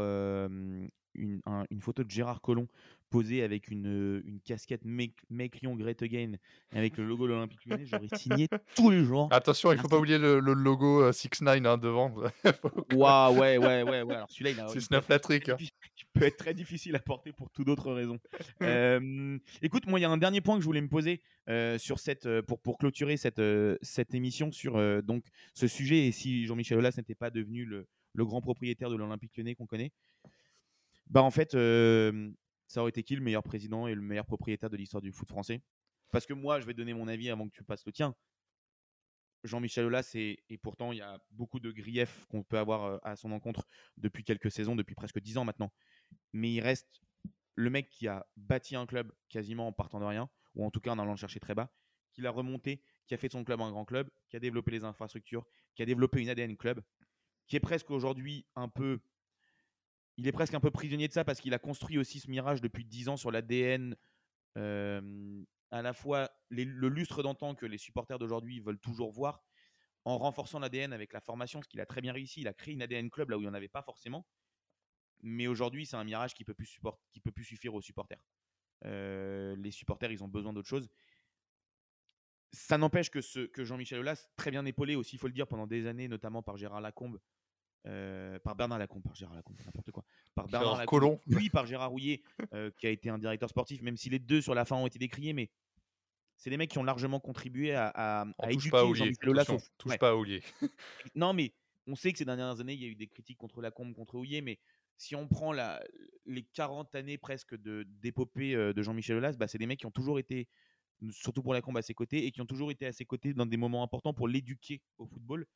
une, photo de Gérard Collomb posé avec une, une casquette Make, Lyon Great Again avec le logo de l'Olympique Lyonnais, j'aurais signé tous les jours. Attention, il ne faut pas oublier le, logo 6 9 hein, devant. Waouh, ouais, ouais, ouais, ouais. Alors celui-là, c'est Snuff la trick. Hein. Il peut être très difficile à porter pour toute autre raison. euh, écoute, moi, il y a un dernier point que je voulais me poser euh, sur cette, euh, pour, pour clôturer cette, euh, cette émission sur donc ce sujet et si Jean-Michel Aulas n'était pas devenu le, le grand propriétaire de l'Olympique Lyonnais qu'on connaît. Bah en fait, ça aurait été qui le meilleur président et le meilleur propriétaire de l'histoire du foot français? Parce que moi, je vais donner mon avis avant que tu passes le tien. Jean-Michel Aulas, et, et pourtant, il y a beaucoup de griefs qu'on peut avoir à son encontre depuis quelques saisons, depuis presque dix ans maintenant. Mais il reste le mec qui a bâti un club quasiment en partant de rien, ou en tout cas en allant le chercher très bas, qui l'a remonté, qui a fait de son club un grand club, qui a développé les infrastructures, qui a développé une ADN club, qui est presque aujourd'hui un peu. Il est presque un peu prisonnier de ça parce qu'il a construit aussi ce mirage depuis 10 ans sur l'ADN, à la fois le lustre d'antan que les supporters d'aujourd'hui veulent toujours voir, en renforçant l'ADN avec la formation, ce qu'il a très bien réussi. Il a créé une ADN club là où il n'y en avait pas forcément. Mais aujourd'hui, c'est un mirage qui peut plus peut plus suffire aux supporters. Les supporters, ils ont besoin d'autre chose. Ça n'empêche que, que Jean-Michel Aulas, très bien épaulé aussi, il faut le dire, pendant des années, notamment par Gérard Lacombe, euh, par Bernard Lacombe, par Gérard Lacombe, n'importe quoi, par Bernard Lacombe, puis par Gérard Rouillet, euh, qui a été un directeur sportif, même si les deux sur la fin ont été décriés, mais c'est des mecs qui ont largement contribué à, à, à éduquer Jean-Michel Aulas. touche pas à Houlier. non, mais on sait que ces dernières années, il y a eu des critiques contre Lacombe, contre Houillet, mais si on prend la, les 40 années presque d'épopée de, de Jean-Michel Aulas, bah, c'est des mecs qui ont toujours été surtout pour la combat à ses côtés, et qui ont toujours été à ses côtés dans des moments importants pour l'éduquer au football,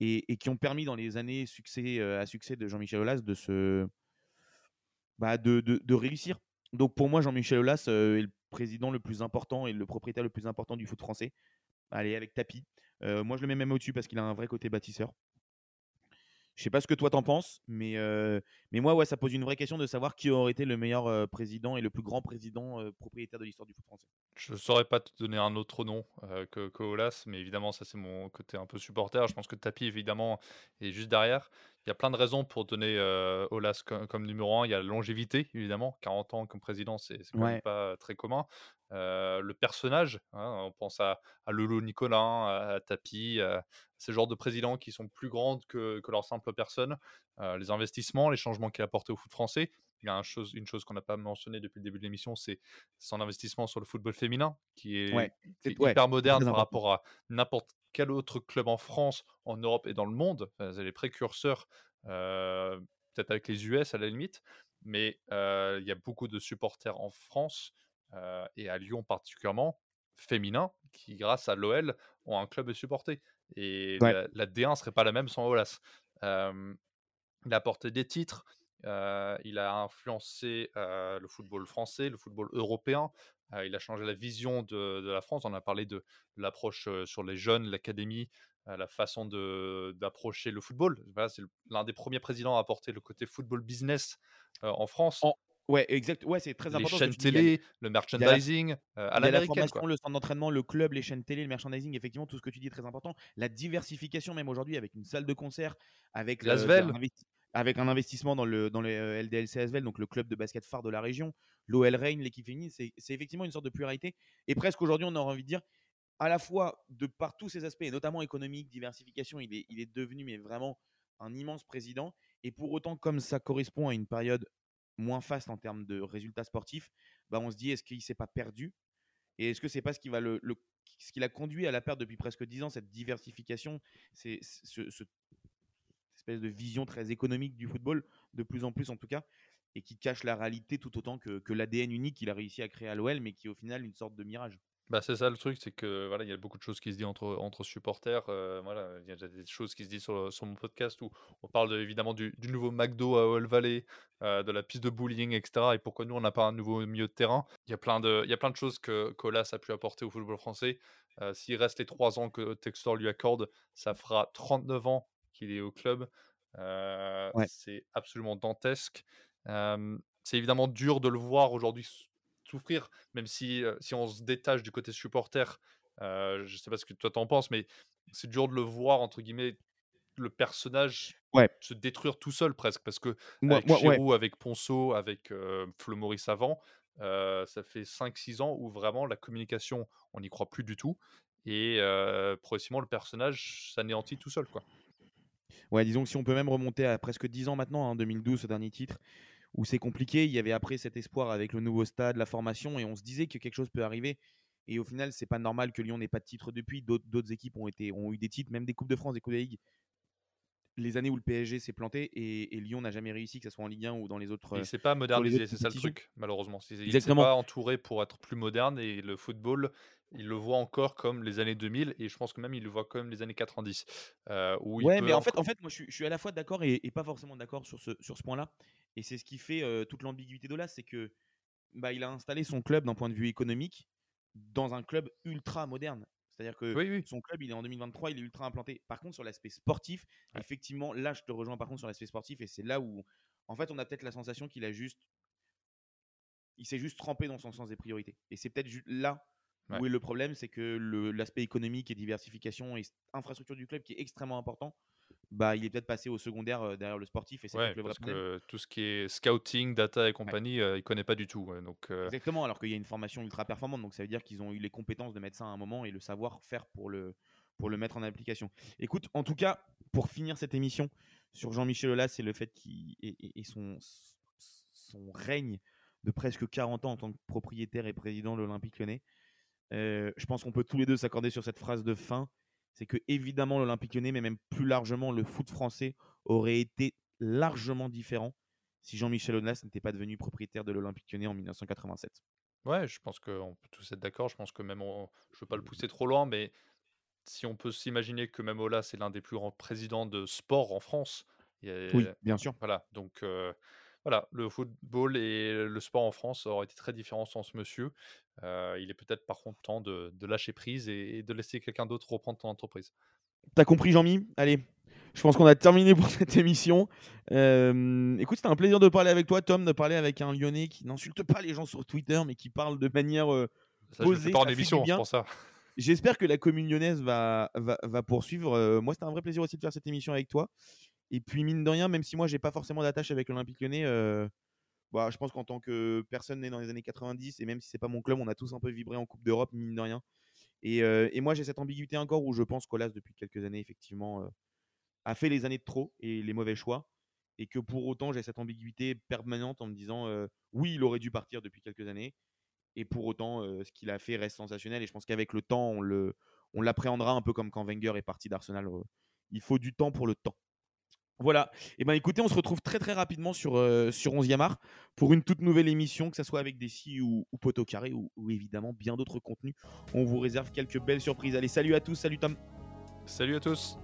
et, qui ont permis dans les années succès, euh, à succès de Jean-Michel Aulas de, se, bah de, de, réussir. Donc pour moi, Jean-Michel Aulas euh, est le président le plus important et le propriétaire le plus important du foot français. Allez, avec tapis. Euh, moi, je le mets même au-dessus parce qu'il a un vrai côté bâtisseur. Je sais pas ce que toi t'en penses, mais, euh, mais moi, ouais, ça pose une vraie question de savoir qui aurait été le meilleur euh, président et le plus grand président euh, propriétaire de l'histoire du foot français. Je ne saurais pas te donner un autre nom que, que, Olas, mais évidemment, ça c'est mon côté un peu supporter. Je pense que Tapi, évidemment, est juste derrière. Il y a plein de raisons pour donner Olas comme, numéro 1. Il y a la longévité, évidemment. 40 ans comme président, c'est quand même pas très commun. Le personnage, hein, on pense à, à Lolo Nicolin, à, Tapi, à ces genres de présidents qui sont plus grandes que, que leur simple personne. les investissements, les changements qu'il a apportés au foot français. Il y a chose, une chose qu'on n'a pas mentionnée depuis le début de l'émission, c'est son investissement sur le football féminin, qui est, hyper moderne par rapport à n'importe quel autre club en France, en Europe et dans le monde. Enfin, c'est les précurseurs, peut-être avec les US à la limite, mais il y a beaucoup de supporters en France euh, et à Lyon particulièrement, féminin, qui grâce à l'OL ont un club de supporter. Et la, D1 serait pas la même sans Olas. il a apporté des titres, il a influencé le football français, le football européen. il a changé la vision de, la France. On a parlé de, l'approche sur les jeunes, l'académie, la façon d'approcher le football. c'est l'un des premiers présidents à apporter le côté football business en France. Ouais, exact. Ouais, c'est très important. Les chaînes télé, le merchandising, euh, à la formation, le centre d'entraînement, le club, les chaînes télé, le merchandising, effectivement, tout ce que tu dis est très important. La diversification, même aujourd'hui, avec une salle de concert, avec, avec un investissement dans le, dans le LDLC Asvel, donc le club de basket phare de la région, l'OL Reign, l'équipe féminine, c'est effectivement une sorte de pluralité. Et presque aujourd'hui, on aurait envie de dire, à la fois de par tous ces aspects, notamment économique, diversification, il est, il est devenu mais vraiment un immense président. Et pour autant, comme ça correspond à une période moins faste en termes de résultats sportifs, bah on se dit est-ce qu'il s'est pas perdu? Et est-ce que c'est pas ce qui va le, ce qui l'a conduit à la perte depuis presque 10 ans cette diversification, c'est ce, espèce de vision très économique du football de plus en plus en tout cas et qui cache la réalité tout autant que, que l'ADN unique qu'il a réussi à créer à l'OL mais qui est au final une sorte de mirage? Bah, c'est ça le truc, c'est que voilà, il y a beaucoup de choses qui se disent entre, entre supporters. Euh, voilà, il y a des choses qui se disent sur, sur mon podcast où on parle évidemment du, du nouveau McDo à Old Valley, euh, de la piste de bowling, etc. Et pourquoi nous on n'a pas un nouveau milieu de terrain. Il y a plein de, il y a plein de choses que Colas a pu apporter au football français. Euh, s'il reste les trois ans que Textor lui accorde, ça fera 39 ans qu'il est au club. C'est absolument dantesque. c'est évidemment dur de le voir aujourd'hui souffrir, même si, si on se détache du côté supporter. je ne sais pas ce que toi t'en penses, mais c'est dur de le voir, entre guillemets, le personnage se détruire tout seul presque. Parce que avec moi, avec Ponceau, avec Flo Maurice avant, ça fait 5-6 ans où vraiment la communication, on n'y croit plus du tout. Et progressivement, le personnage s'anéantit tout seul. quoi. Ouais, disons que si on peut même remonter à presque 10 ans maintenant, en hein, 2012, ce dernier titre, où c'est compliqué. Il y avait après cet espoir avec le nouveau stade, la formation, et on se disait que quelque chose peut arriver. Et au final, c'est pas normal que Lyon n'ait pas de titre depuis. D'autres équipes ont, eu des titres, même des Coupes de France, des Coupes de Ligue. Les années où le PSG s'est planté et, Lyon n'a jamais réussi, que ce soit en Ligue 1 ou dans les autres. Il s'est pas modernisé, c'est ça le truc, malheureusement. Il s'est pas entouré pour être plus moderne et le football, il le voit encore comme les années 2000 et je pense que même il le voit comme les années 90. Euh, où ouais, mais en fait, en fait, moi je suis, à la fois d'accord et, pas forcément d'accord sur ce, sur ce point-là. Et c'est ce qui fait euh, toute l'ambiguïté d'Olas, c'est que bah, il a installé son club d'un point de vue économique dans un club ultra moderne. C'est-à-dire que son club, il est en 2023, il est ultra implanté. Par contre, sur l'aspect sportif, effectivement, là, je te rejoins par contre sur l'aspect sportif, et c'est là où, en fait, on a peut-être la sensation qu'il a juste, il s'est juste trempé dans son sens des priorités. Et c'est peut-être là où est le problème, c'est que l'aspect économique et diversification et infrastructure du club qui est extrêmement important, bah, il est peut-être passé au secondaire euh, derrière le sportif. Et c'est ouais, parce que tout ce qui est scouting, data et compagnie, il euh, ne il connaît pas du tout. donc, euh Exactement, alors qu'il y a une formation ultra performante. Donc ça veut dire qu'ils ont eu les compétences de ça à un moment et le savoir-faire pour le, pour le mettre en application. Écoute, en tout cas, pour finir cette émission sur Jean-Michel Aulas, c'est le fait qu'il et, son, son règne de presque 40 ans en tant que propriétaire et président de l'Olympique lyonnais. je pense qu'on peut tous les deux s'accorder sur cette phrase de fin c'est que évidemment l'Olympique lyonnais, mais même plus largement le foot français, aurait été largement différent si Jean-Michel Aulas n'était pas devenu propriétaire de l'Olympique lyonnais en 1987. Ouais, je pense qu'on peut tous être d'accord. Je pense que même, je ne veux pas le pousser trop loin, mais si on peut s'imaginer que même Aulas est l'un des plus grands présidents de sport en France. oui, bien sûr. Voilà, donc euh, voilà, le football et le sport en France auraient été très différents sans ce monsieur. Euh, il est peut-être par contre temps de, lâcher prise et, de laisser quelqu'un d'autre reprendre ton entreprise. T'as compris, Jean-Mi? Allez, je pense qu'on a terminé pour cette émission. Euh, écoute, c'était un plaisir de parler avec toi, Tom, de parler avec un Lyonnais qui n'insulte pas les gens sur Twitter, mais qui parle de manière euh, ça, posée. pas en émission, pour ça. J'espère que la commune lyonnaise va, va, va poursuivre. moi, c'était un vrai plaisir aussi de faire cette émission avec toi. Et puis, mine de rien, même si moi, j'ai pas forcément d'attache avec l'Olympique lyonnais, euh, bah, je pense qu'en tant que personne née dans les années 90, et même si c'est pas mon club, on a tous un peu vibré en Coupe d'Europe, mine de rien. Et, euh, et moi, j'ai cette ambiguïté encore où je pense qu'Olas, depuis quelques années, effectivement, euh, a fait les années de trop et les mauvais choix. Et que pour autant, j'ai cette ambiguïté permanente en me disant oui, il aurait dû partir depuis quelques années. Et pour autant, ce qu'il a fait reste sensationnel. Et je pense qu'avec le temps, on, le, on l'appréhendra un peu comme quand Wenger est parti d'Arsenal. il faut du temps pour le temps. Voilà. Et eh ben écoutez, on se retrouve très très rapidement sur, euh, sur 11e art pour une toute nouvelle émission, que ce soit avec des si ou, ou Poteau ou, ou, évidemment bien d'autres contenus. On vous réserve quelques belles surprises. Allez, salut à tous, salut Tom. Salut à tous.